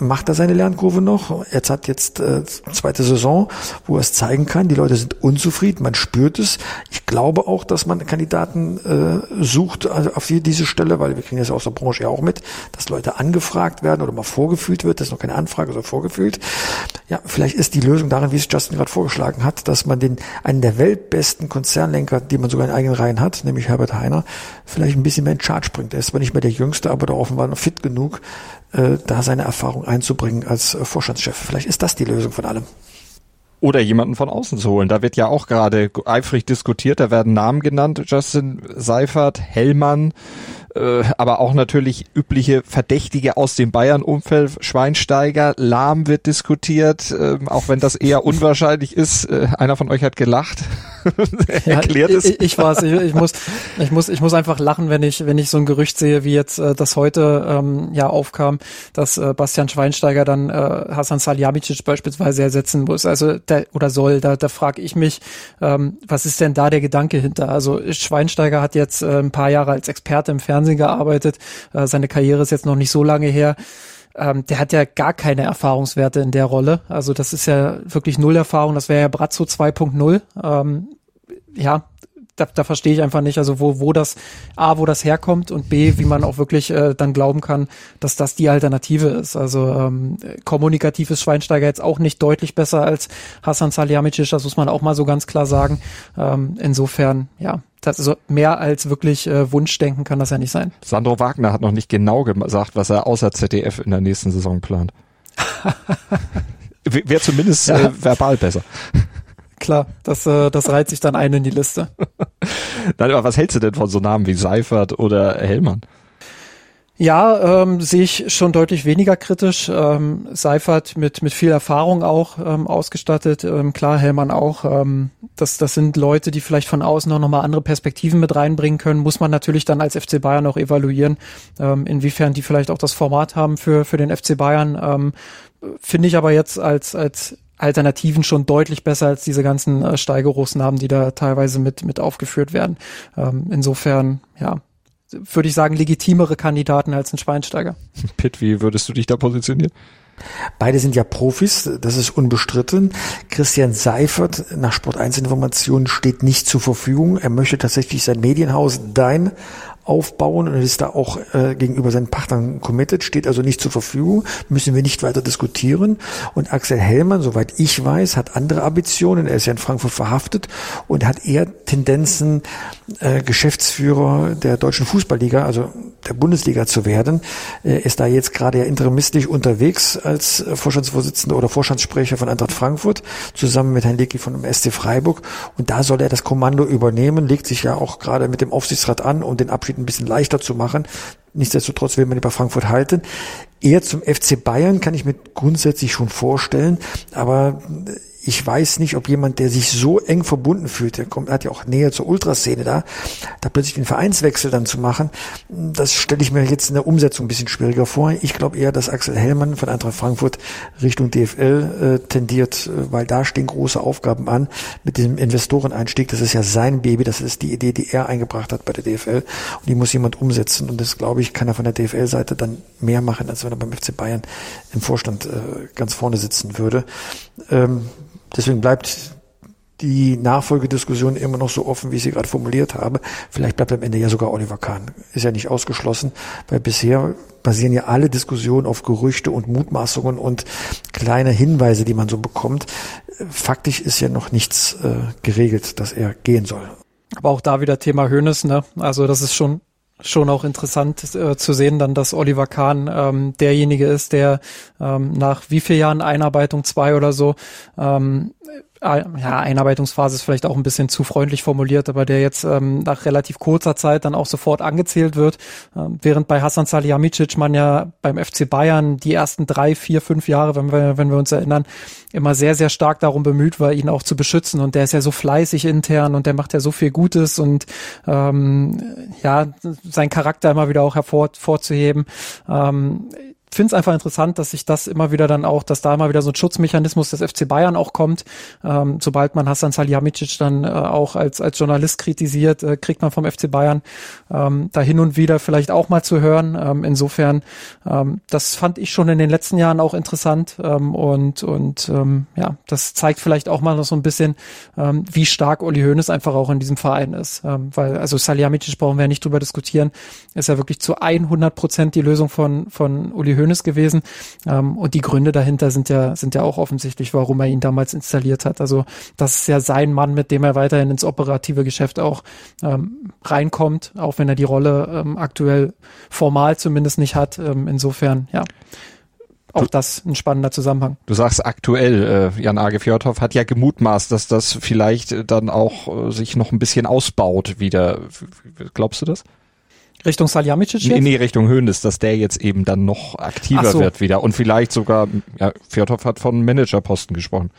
macht er seine Lernkurve noch. Jetzt hat jetzt äh, zweite Saison, wo er es zeigen kann. Die Leute sind unzufrieden, man spürt es. Ich glaube auch, dass man Kandidaten äh, sucht also auf die, diese Stelle, weil wir kriegen das aus der Branche ja auch mit, dass Leute angefragt werden oder mal vorgefühlt wird. Das ist noch keine Anfrage, sondern vorgefühlt. Ja, vielleicht ist die Lösung darin, wie es Justin gerade vorgeschlagen hat, dass man den einen der weltbesten Konzernlenker, die man sogar in eigenen Reihen hat, nämlich Herbert Heiner, vielleicht ein bisschen mehr in Charge bringt. Er ist zwar nicht mehr der Jüngste, aber da offenbar noch fit genug, äh, da seine Erfahrung einzubringen als äh, Vorstandschef. Vielleicht ist das die Lösung von allem. Oder jemanden von außen zu holen. Da wird ja auch gerade eifrig diskutiert, da werden Namen genannt. Justin Seifert, Hellmann, äh, aber auch natürlich übliche Verdächtige aus dem Bayern-Umfeld, Schweinsteiger, Lahm wird diskutiert, äh, auch wenn das eher unwahrscheinlich ist. Äh, einer von euch hat gelacht. Erklärt es. Ich, ich weiß, ich, ich, muss, ich muss, ich muss einfach lachen, wenn ich, wenn ich so ein Gerücht sehe, wie jetzt äh, das heute ähm, ja aufkam, dass äh, Bastian Schweinsteiger dann äh, Hasan Salihamidzic beispielsweise ersetzen muss, also der, oder soll. Da, da frage ich mich, ähm, was ist denn da der Gedanke hinter? Also Schweinsteiger hat jetzt äh, ein paar Jahre als Experte im Fernsehen gearbeitet. Äh, seine Karriere ist jetzt noch nicht so lange her. Ähm, der hat ja gar keine Erfahrungswerte in der Rolle. Also das ist ja wirklich null Erfahrung. Das wäre ja Brazzo 2.0. Ähm, ja, da, da verstehe ich einfach nicht, also wo, wo das, A, wo das herkommt und B, wie man auch wirklich äh, dann glauben kann, dass das die Alternative ist. Also ähm, kommunikativ ist Schweinsteiger jetzt auch nicht deutlich besser als Hassan Salihamidzic, das muss man auch mal so ganz klar sagen. Ähm, insofern, ja, das ist mehr als wirklich äh, Wunschdenken kann das ja nicht sein. Sandro Wagner hat noch nicht genau gesagt, was er außer ZDF in der nächsten Saison plant. Wäre zumindest ja. äh, verbal besser. Klar, das, äh, das reiht sich dann ein in die Liste. Nein, aber was hältst du denn von so Namen wie Seifert oder Hellmann? Ja, ähm, sehe ich schon deutlich weniger kritisch. Ähm, Seifert mit mit viel Erfahrung auch ähm, ausgestattet. Ähm, klar, Hellmann auch. Ähm, das das sind Leute, die vielleicht von außen auch nochmal andere Perspektiven mit reinbringen können. Muss man natürlich dann als FC Bayern auch evaluieren, ähm, inwiefern die vielleicht auch das Format haben für für den FC Bayern. Ähm, Finde ich aber jetzt als als Alternativen schon deutlich besser als diese ganzen äh, Steigerungsnamen, die da teilweise mit, mit aufgeführt werden. Ähm, insofern, ja, würde ich sagen, legitimere Kandidaten als ein Schweinsteiger. Pitt, wie würdest du dich da positionieren? Beide sind ja Profis, das ist unbestritten. Christian Seifert nach Sport 1 Informationen steht nicht zur Verfügung. Er möchte tatsächlich sein Medienhaus Dein aufbauen und ist da auch äh, gegenüber seinen Partnern committed, steht also nicht zur Verfügung, müssen wir nicht weiter diskutieren. Und Axel Hellmann, soweit ich weiß, hat andere Ambitionen. Er ist ja in Frankfurt verhaftet und hat eher Tendenzen, äh, Geschäftsführer der deutschen Fußballliga, also der Bundesliga zu werden. Er ist da jetzt gerade ja interimistisch unterwegs als Vorstandsvorsitzender oder Vorstandssprecher von Eintracht Frankfurt, zusammen mit Herrn Lecki von dem SC Freiburg. Und da soll er das Kommando übernehmen, legt sich ja auch gerade mit dem Aufsichtsrat an, um den Abschied ein bisschen leichter zu machen. Nichtsdestotrotz will man über Frankfurt halten. Eher zum FC Bayern kann ich mir grundsätzlich schon vorstellen, aber ich weiß nicht, ob jemand, der sich so eng verbunden fühlt, der kommt, hat ja auch Nähe zur Ultraszene da, da plötzlich den Vereinswechsel dann zu machen, das stelle ich mir jetzt in der Umsetzung ein bisschen schwieriger vor. Ich glaube eher, dass Axel Hellmann von Eintracht Frankfurt Richtung DFL äh, tendiert, äh, weil da stehen große Aufgaben an mit diesem Investoreneinstieg. Das ist ja sein Baby, das ist die Idee, die er eingebracht hat bei der DFL und die muss jemand umsetzen und das glaube ich, kann er von der DFL-Seite dann mehr machen, als wenn er beim FC Bayern im Vorstand äh, ganz vorne sitzen würde. Ähm, Deswegen bleibt die Nachfolgediskussion immer noch so offen, wie ich sie gerade formuliert habe. Vielleicht bleibt am Ende ja sogar Oliver Kahn. Ist ja nicht ausgeschlossen, weil bisher basieren ja alle Diskussionen auf Gerüchte und Mutmaßungen und kleine Hinweise, die man so bekommt. Faktisch ist ja noch nichts äh, geregelt, dass er gehen soll. Aber auch da wieder Thema Hönes, ne? Also das ist schon schon auch interessant äh, zu sehen, dann, dass Oliver Kahn ähm, derjenige ist, der ähm, nach wie vielen Jahren Einarbeitung, zwei oder so, ähm, äh, ja, Einarbeitungsphase ist vielleicht auch ein bisschen zu freundlich formuliert, aber der jetzt ähm, nach relativ kurzer Zeit dann auch sofort angezählt wird, ähm, während bei Hasan Salihamidzic man ja beim FC Bayern die ersten drei, vier, fünf Jahre, wenn wir, wenn wir uns erinnern, immer sehr, sehr stark darum bemüht war, ihn auch zu beschützen und der ist ja so fleißig intern und der macht ja so viel Gutes und ähm, ja, sein Charakter immer wieder auch hervorzuheben. Ähm, finde es einfach interessant, dass sich das immer wieder dann auch, dass da immer wieder so ein Schutzmechanismus des FC Bayern auch kommt. Ähm, sobald man Hassan Salihamidzic dann äh, auch als, als Journalist kritisiert, äh, kriegt man vom FC Bayern ähm, da hin und wieder vielleicht auch mal zu hören. Ähm, insofern, ähm, das fand ich schon in den letzten Jahren auch interessant ähm, und, und ähm, ja, das zeigt vielleicht auch mal noch so ein bisschen, ähm, wie stark Uli Hoeneß einfach auch in diesem Verein ist. Ähm, weil, also Salihamidzic brauchen wir ja nicht drüber diskutieren, ist ja wirklich zu 100 Prozent die Lösung von, von Uli Hoeneß gewesen. Ähm, und die Gründe dahinter sind ja, sind ja auch offensichtlich, warum er ihn damals installiert hat. Also das ist ja sein Mann, mit dem er weiterhin ins operative Geschäft auch ähm, reinkommt, auch wenn er die Rolle ähm, aktuell formal zumindest nicht hat. Ähm, insofern, ja auch das ein spannender Zusammenhang. Du sagst aktuell, äh, Jan Age Fjordhoff hat ja gemutmaßt, dass das vielleicht dann auch äh, sich noch ein bisschen ausbaut wieder. Glaubst du das? Richtung Saljamicic jetzt? Nee, nee, Richtung Höhnes, dass der jetzt eben dann noch aktiver so. wird wieder und vielleicht sogar, ja, Fjordhoff hat von Managerposten gesprochen.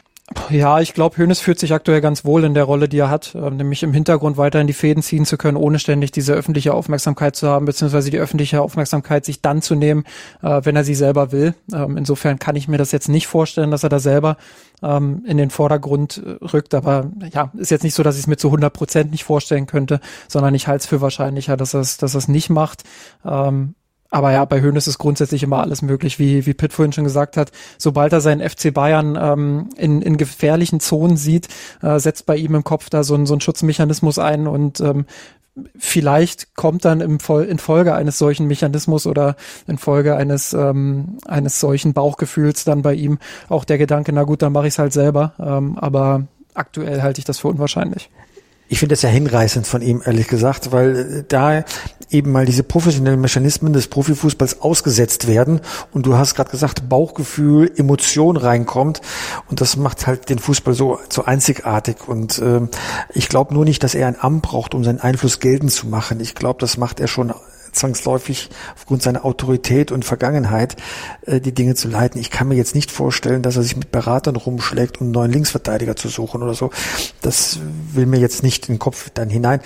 Ja, ich glaube, Hönes fühlt sich aktuell ganz wohl in der Rolle, die er hat, äh, nämlich im Hintergrund weiterhin die Fäden ziehen zu können, ohne ständig diese öffentliche Aufmerksamkeit zu haben, beziehungsweise die öffentliche Aufmerksamkeit sich dann zu nehmen, äh, wenn er sie selber will. Ähm, insofern kann ich mir das jetzt nicht vorstellen, dass er da selber ähm, in den Vordergrund äh, rückt, aber ja, ist jetzt nicht so, dass ich es mir zu 100 Prozent nicht vorstellen könnte, sondern ich halte es für wahrscheinlicher, dass er es dass er's nicht macht. Ähm, aber ja, bei Hönes ist grundsätzlich immer alles möglich, wie, wie Pitt vorhin schon gesagt hat. Sobald er seinen FC Bayern ähm, in, in gefährlichen Zonen sieht, äh, setzt bei ihm im Kopf da so ein, so ein Schutzmechanismus ein und ähm, vielleicht kommt dann im Vol in Folge eines solchen Mechanismus oder in Folge eines ähm, eines solchen Bauchgefühls dann bei ihm auch der Gedanke, na gut, dann mache ich es halt selber. Ähm, aber aktuell halte ich das für unwahrscheinlich. Ich finde das ja hinreißend von ihm, ehrlich gesagt, weil äh, da eben mal diese professionellen Mechanismen des Profifußballs ausgesetzt werden und du hast gerade gesagt, Bauchgefühl, Emotion reinkommt und das macht halt den Fußball so, so einzigartig und äh, ich glaube nur nicht, dass er ein Amt braucht, um seinen Einfluss geltend zu machen. Ich glaube, das macht er schon zwangsläufig aufgrund seiner Autorität und Vergangenheit äh, die Dinge zu leiten. Ich kann mir jetzt nicht vorstellen, dass er sich mit Beratern rumschlägt, um einen neuen Linksverteidiger zu suchen oder so. Das will mir jetzt nicht in den Kopf dann hinein.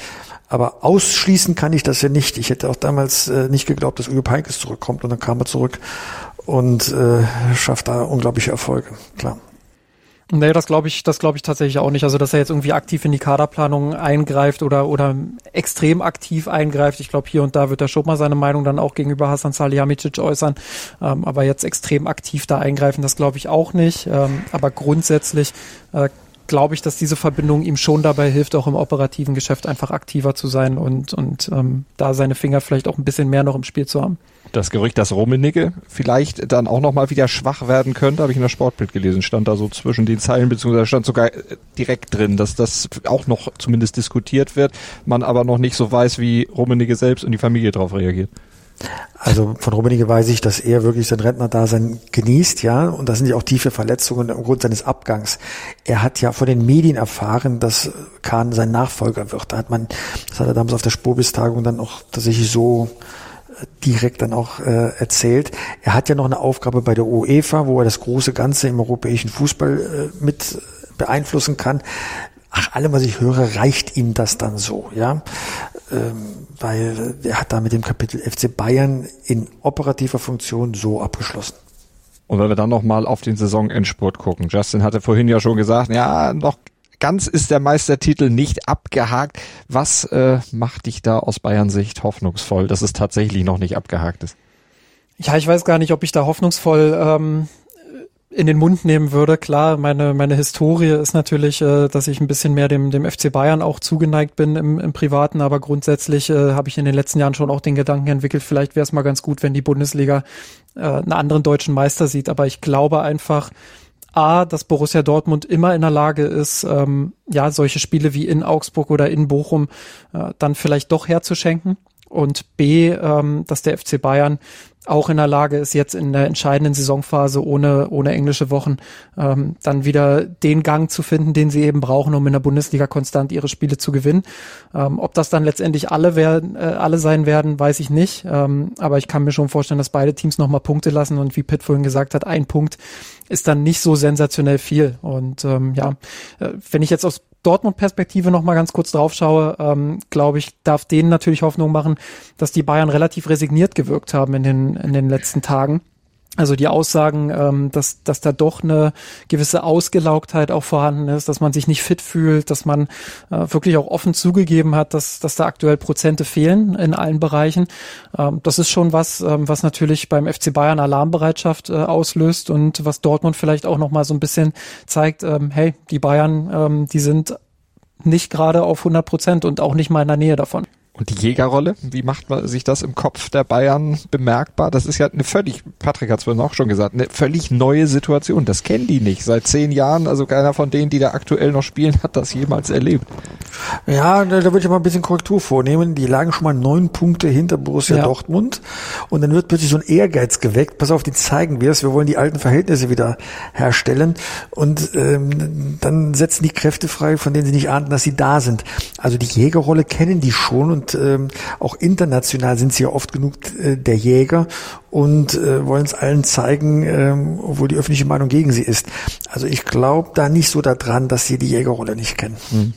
Aber ausschließen kann ich das ja nicht. Ich hätte auch damals äh, nicht geglaubt, dass Uwe Peikes zurückkommt und dann kam er zurück und äh, schafft da unglaubliche Erfolge. Klar. Nee, das glaube ich, das glaube ich tatsächlich auch nicht. Also, dass er jetzt irgendwie aktiv in die Kaderplanung eingreift oder, oder extrem aktiv eingreift. Ich glaube, hier und da wird er schon mal seine Meinung dann auch gegenüber Hasan Salihamidzic äußern. Ähm, aber jetzt extrem aktiv da eingreifen, das glaube ich auch nicht. Ähm, aber grundsätzlich äh, glaube ich, dass diese Verbindung ihm schon dabei hilft, auch im operativen Geschäft einfach aktiver zu sein und, und ähm, da seine Finger vielleicht auch ein bisschen mehr noch im Spiel zu haben. Das Gerücht, dass Rummenigge vielleicht dann auch nochmal wieder schwach werden könnte, habe ich in der Sportbild gelesen, stand da so zwischen den Zeilen, beziehungsweise stand sogar äh, direkt drin, dass das auch noch zumindest diskutiert wird, man aber noch nicht so weiß, wie Rummenigge selbst und die Familie darauf reagiert. Also von Rummenigge weiß ich, dass er wirklich sein Rentnerdasein genießt, ja, und das sind ja auch tiefe Verletzungen im Grund seines Abgangs. Er hat ja von den Medien erfahren, dass Kahn sein Nachfolger wird. Da hat man, das hat er damals auf der Spobis-Tagung dann auch tatsächlich so äh, direkt dann auch äh, erzählt. Er hat ja noch eine Aufgabe bei der UEFA, wo er das große Ganze im europäischen Fußball äh, mit beeinflussen kann. Ach, allem, was ich höre, reicht ihm das dann so, ja ähm, weil er hat da mit dem Kapitel FC Bayern in operativer Funktion so abgeschlossen. Und wenn wir dann nochmal auf den Saisonendspurt gucken. Justin hatte vorhin ja schon gesagt, ja, noch ganz ist der Meistertitel nicht abgehakt. Was äh, macht dich da aus Bayern Sicht hoffnungsvoll, dass es tatsächlich noch nicht abgehakt ist? Ja, ich weiß gar nicht, ob ich da hoffnungsvoll ähm, in den Mund nehmen würde. Klar, meine, meine Historie ist natürlich, äh, dass ich ein bisschen mehr dem, dem FC Bayern auch zugeneigt bin im, im Privaten, aber grundsätzlich äh, habe ich in den letzten Jahren schon auch den Gedanken entwickelt, vielleicht wäre es mal ganz gut, wenn die Bundesliga äh, einen anderen deutschen Meister sieht. Aber ich glaube einfach, A, dass Borussia Dortmund immer in der Lage ist, ähm, ja, solche Spiele wie in Augsburg oder in Bochum äh, dann vielleicht doch herzuschenken und B, ähm, dass der FC Bayern auch in der Lage ist, jetzt in der entscheidenden Saisonphase ohne, ohne englische Wochen ähm, dann wieder den Gang zu finden, den sie eben brauchen, um in der Bundesliga konstant ihre Spiele zu gewinnen. Ähm, ob das dann letztendlich alle werden, äh, alle sein werden, weiß ich nicht. Ähm, aber ich kann mir schon vorstellen, dass beide Teams nochmal Punkte lassen und wie Pitt vorhin gesagt hat, ein Punkt ist dann nicht so sensationell viel. Und ähm, ja, äh, wenn ich jetzt aus Dortmund-Perspektive noch mal ganz kurz drauf schaue, ähm, glaube ich, darf denen natürlich Hoffnung machen, dass die Bayern relativ resigniert gewirkt haben in den, in den letzten Tagen. Also die Aussagen, ähm, dass, dass da doch eine gewisse Ausgelaugtheit auch vorhanden ist, dass man sich nicht fit fühlt, dass man äh, wirklich auch offen zugegeben hat, dass, dass da aktuell Prozente fehlen in allen Bereichen. Ähm, das ist schon was, ähm, was natürlich beim FC Bayern Alarmbereitschaft äh, auslöst und was Dortmund vielleicht auch nochmal so ein bisschen zeigt, ähm, hey, die Bayern, ähm, die sind nicht gerade auf 100 Prozent und auch nicht mal in der Nähe davon. Und die Jägerrolle, wie macht man sich das im Kopf der Bayern bemerkbar? Das ist ja eine völlig, Patrick hat es vorhin auch schon gesagt, eine völlig neue Situation. Das kennen die nicht. Seit zehn Jahren, also keiner von denen, die da aktuell noch spielen, hat das jemals erlebt. Ja, da, da würde ich mal ein bisschen Korrektur vornehmen. Die lagen schon mal neun Punkte hinter Borussia ja. Dortmund. Und dann wird plötzlich so ein Ehrgeiz geweckt. Pass auf, die zeigen wir es. Wir wollen die alten Verhältnisse wieder herstellen. Und ähm, dann setzen die Kräfte frei, von denen sie nicht ahnten, dass sie da sind. Also die Jägerrolle kennen die schon und und ähm, auch international sind sie ja oft genug äh, der Jäger und äh, wollen es allen zeigen, ähm, obwohl die öffentliche Meinung gegen sie ist. Also ich glaube da nicht so daran, dass sie die Jägerrolle nicht kennen. Mhm.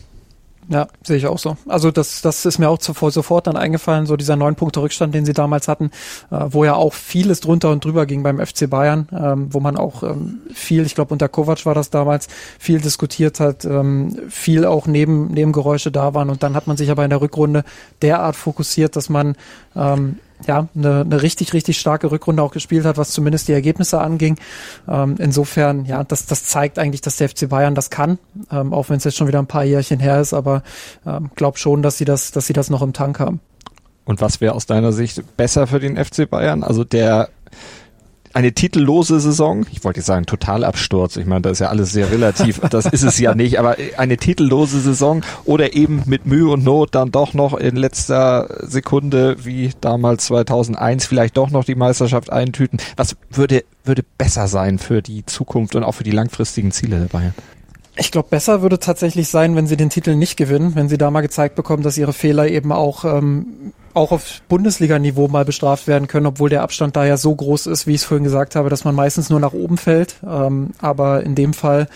Ja, sehe ich auch so. Also das, das ist mir auch zuvor, sofort dann eingefallen, so dieser neun Punkte Rückstand, den sie damals hatten, äh, wo ja auch vieles drunter und drüber ging beim FC Bayern, ähm, wo man auch ähm, viel, ich glaube unter Kovac war das damals, viel diskutiert hat, ähm, viel auch neben Nebengeräusche da waren und dann hat man sich aber in der Rückrunde derart fokussiert, dass man ähm, ja, eine, eine richtig, richtig starke Rückrunde auch gespielt hat, was zumindest die Ergebnisse anging. Ähm, insofern, ja, das, das zeigt eigentlich, dass der FC Bayern das kann, ähm, auch wenn es jetzt schon wieder ein paar Jährchen her ist, aber ähm, glaub schon, dass sie das, dass sie das noch im Tank haben. Und was wäre aus deiner Sicht besser für den FC Bayern? Also der eine titellose Saison, ich wollte jetzt sagen Totalabsturz, ich meine, das ist ja alles sehr relativ, das ist es ja nicht, aber eine titellose Saison oder eben mit Mühe und Not dann doch noch in letzter Sekunde, wie damals 2001, vielleicht doch noch die Meisterschaft eintüten. Was würde, würde besser sein für die Zukunft und auch für die langfristigen Ziele der Bayern? Ich glaube, besser würde tatsächlich sein, wenn sie den Titel nicht gewinnen, wenn sie da mal gezeigt bekommen, dass ihre Fehler eben auch ähm, auch auf Bundesliga-Niveau mal bestraft werden können, obwohl der Abstand da ja so groß ist, wie ich es vorhin gesagt habe, dass man meistens nur nach oben fällt. Ähm, aber in dem Fall,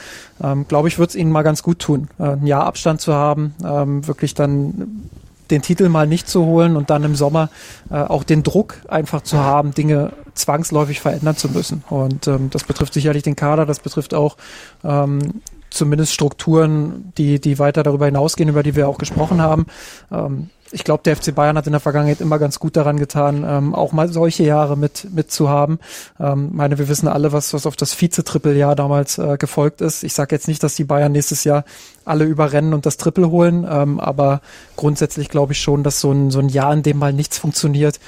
ähm, glaube ich, wird es ihnen mal ganz gut tun, äh, ein Jahr Abstand zu haben, ähm, wirklich dann den Titel mal nicht zu holen und dann im Sommer äh, auch den Druck einfach zu haben, Dinge zwangsläufig verändern zu müssen. Und ähm, das betrifft sicherlich den Kader, das betrifft auch ähm, zumindest Strukturen, die, die weiter darüber hinausgehen, über die wir auch gesprochen haben. Ähm, ich glaube, der FC Bayern hat in der Vergangenheit immer ganz gut daran getan, ähm, auch mal solche Jahre mit, mit zu haben. Ähm, meine, wir wissen alle, was, was auf das Vize-Triple-Jahr damals äh, gefolgt ist. Ich sage jetzt nicht, dass die Bayern nächstes Jahr alle überrennen und das Triple holen, ähm, aber grundsätzlich glaube ich schon, dass so ein, so ein Jahr, in dem mal nichts funktioniert,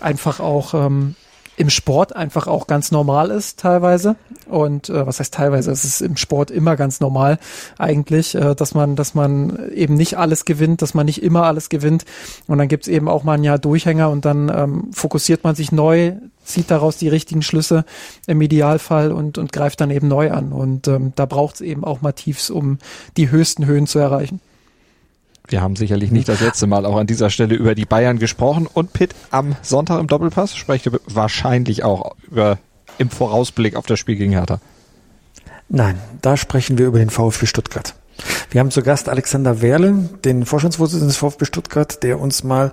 einfach auch ähm, im Sport einfach auch ganz normal ist teilweise. Und äh, was heißt teilweise? Es ist im Sport immer ganz normal eigentlich, äh, dass man, dass man eben nicht alles gewinnt, dass man nicht immer alles gewinnt. Und dann gibt's eben auch mal ein Jahr Durchhänger und dann ähm, fokussiert man sich neu, zieht daraus die richtigen Schlüsse im Idealfall und, und greift dann eben neu an. Und ähm, da braucht's eben auch mal Tiefs, um die höchsten Höhen zu erreichen. Wir haben sicherlich nicht das letzte Mal auch an dieser Stelle über die Bayern gesprochen und Pitt am Sonntag im Doppelpass sprecht wahrscheinlich auch über im Vorausblick auf das Spiel gegen Hertha. Nein, da sprechen wir über den VfB Stuttgart. Wir haben zu Gast Alexander Werle, den Vorstandsvorsitzenden des VfB Stuttgart, der uns mal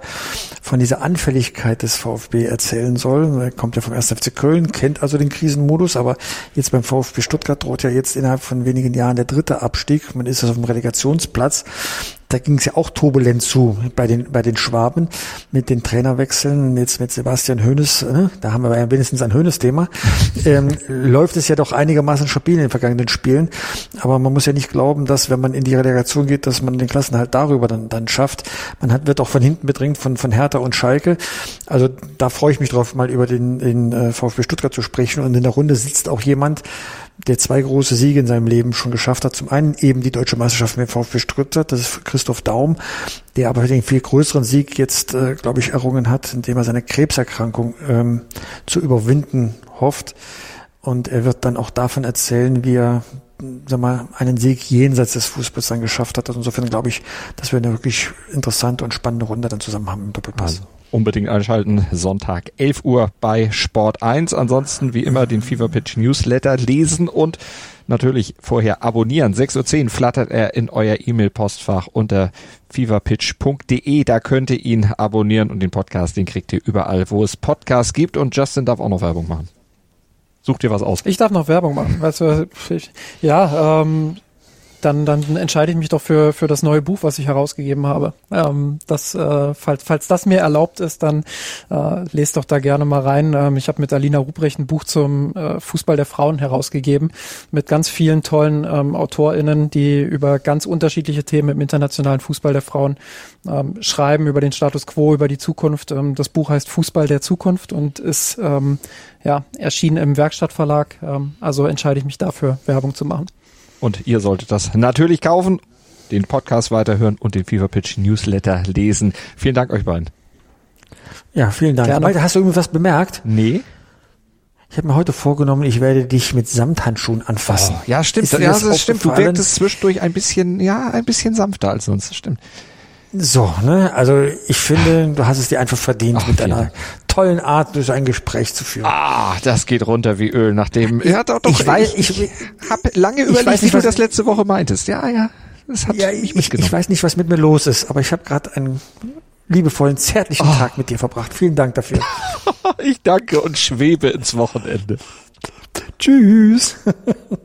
von dieser Anfälligkeit des VfB erzählen soll. Er kommt ja vom 1. FC Köln, kennt also den Krisenmodus, aber jetzt beim VfB Stuttgart droht ja jetzt innerhalb von wenigen Jahren der dritte Abstieg. Man ist also auf dem Relegationsplatz da ging es ja auch turbulent zu bei den, bei den Schwaben mit den Trainerwechseln, jetzt mit Sebastian Hoeneß, äh, da haben wir ja wenigstens ein Hoeneß-Thema, ähm, läuft es ja doch einigermaßen stabil in den vergangenen Spielen. Aber man muss ja nicht glauben, dass wenn man in die Relegation geht, dass man den Klassen halt darüber dann, dann schafft. Man hat, wird auch von hinten bedrängt von, von Hertha und Schalke. Also da freue ich mich drauf, mal über den, den äh, VfB Stuttgart zu sprechen. Und in der Runde sitzt auch jemand, der zwei große Siege in seinem Leben schon geschafft hat. Zum einen eben die deutsche Meisterschaft mit VfB Stuttgart, das ist Christoph Daum, der aber den viel größeren Sieg jetzt, äh, glaube ich, errungen hat, indem er seine Krebserkrankung ähm, zu überwinden hofft. Und er wird dann auch davon erzählen, wie er sag mal, einen Sieg jenseits des Fußballs dann geschafft hat. Also insofern glaube ich, dass wir eine wirklich interessante und spannende Runde dann zusammen haben im Doppelpass. Also unbedingt einschalten. Sonntag 11 Uhr bei Sport 1. Ansonsten wie immer den Fever Pitch Newsletter lesen und natürlich vorher abonnieren. 6.10 Uhr flattert er in euer E-Mail-Postfach unter feverpitch.de. Da könnt ihr ihn abonnieren und den Podcast, den kriegt ihr überall, wo es Podcasts gibt. Und Justin darf auch noch Werbung machen. Such dir was aus. Ich darf noch Werbung machen. Weißt du, ja, ähm, dann, dann entscheide ich mich doch für, für das neue Buch, was ich herausgegeben habe. Ähm, das, äh, falls, falls das mir erlaubt ist, dann äh, lest doch da gerne mal rein. Ähm, ich habe mit Alina Ruprecht ein Buch zum äh, Fußball der Frauen herausgegeben, mit ganz vielen tollen ähm, AutorInnen, die über ganz unterschiedliche Themen im internationalen Fußball der Frauen ähm, schreiben, über den Status quo, über die Zukunft. Ähm, das Buch heißt Fußball der Zukunft und ist ähm, ja, erschienen im Werkstattverlag. Ähm, also entscheide ich mich dafür, Werbung zu machen. Und ihr solltet das natürlich kaufen, den Podcast weiterhören und den Fever Pitch Newsletter lesen. Vielen Dank euch beiden. Ja, vielen Dank. Malte, hast du irgendwas bemerkt? Nee. Ich habe mir heute vorgenommen, ich werde dich mit Samthandschuhen anfassen. Oh, ja, stimmt. Ja, das, das stimmt. Du wirktest zwischendurch ein bisschen, ja, ein bisschen sanfter als sonst. Das stimmt. So, ne? Also ich finde, du hast es dir einfach verdient, Ach, mit deiner tollen Art durch ein Gespräch zu führen. Ah, das geht runter wie Öl, nachdem. Ja, doch, doch, ich, weiß, ich, ich habe lange überlegt, nicht, wie du das letzte Woche meintest. Ja, ja. Das hat ja, ich, ich weiß nicht, was mit mir los ist, aber ich habe gerade einen liebevollen, zärtlichen oh. Tag mit dir verbracht. Vielen Dank dafür. ich danke und schwebe ins Wochenende. Tschüss.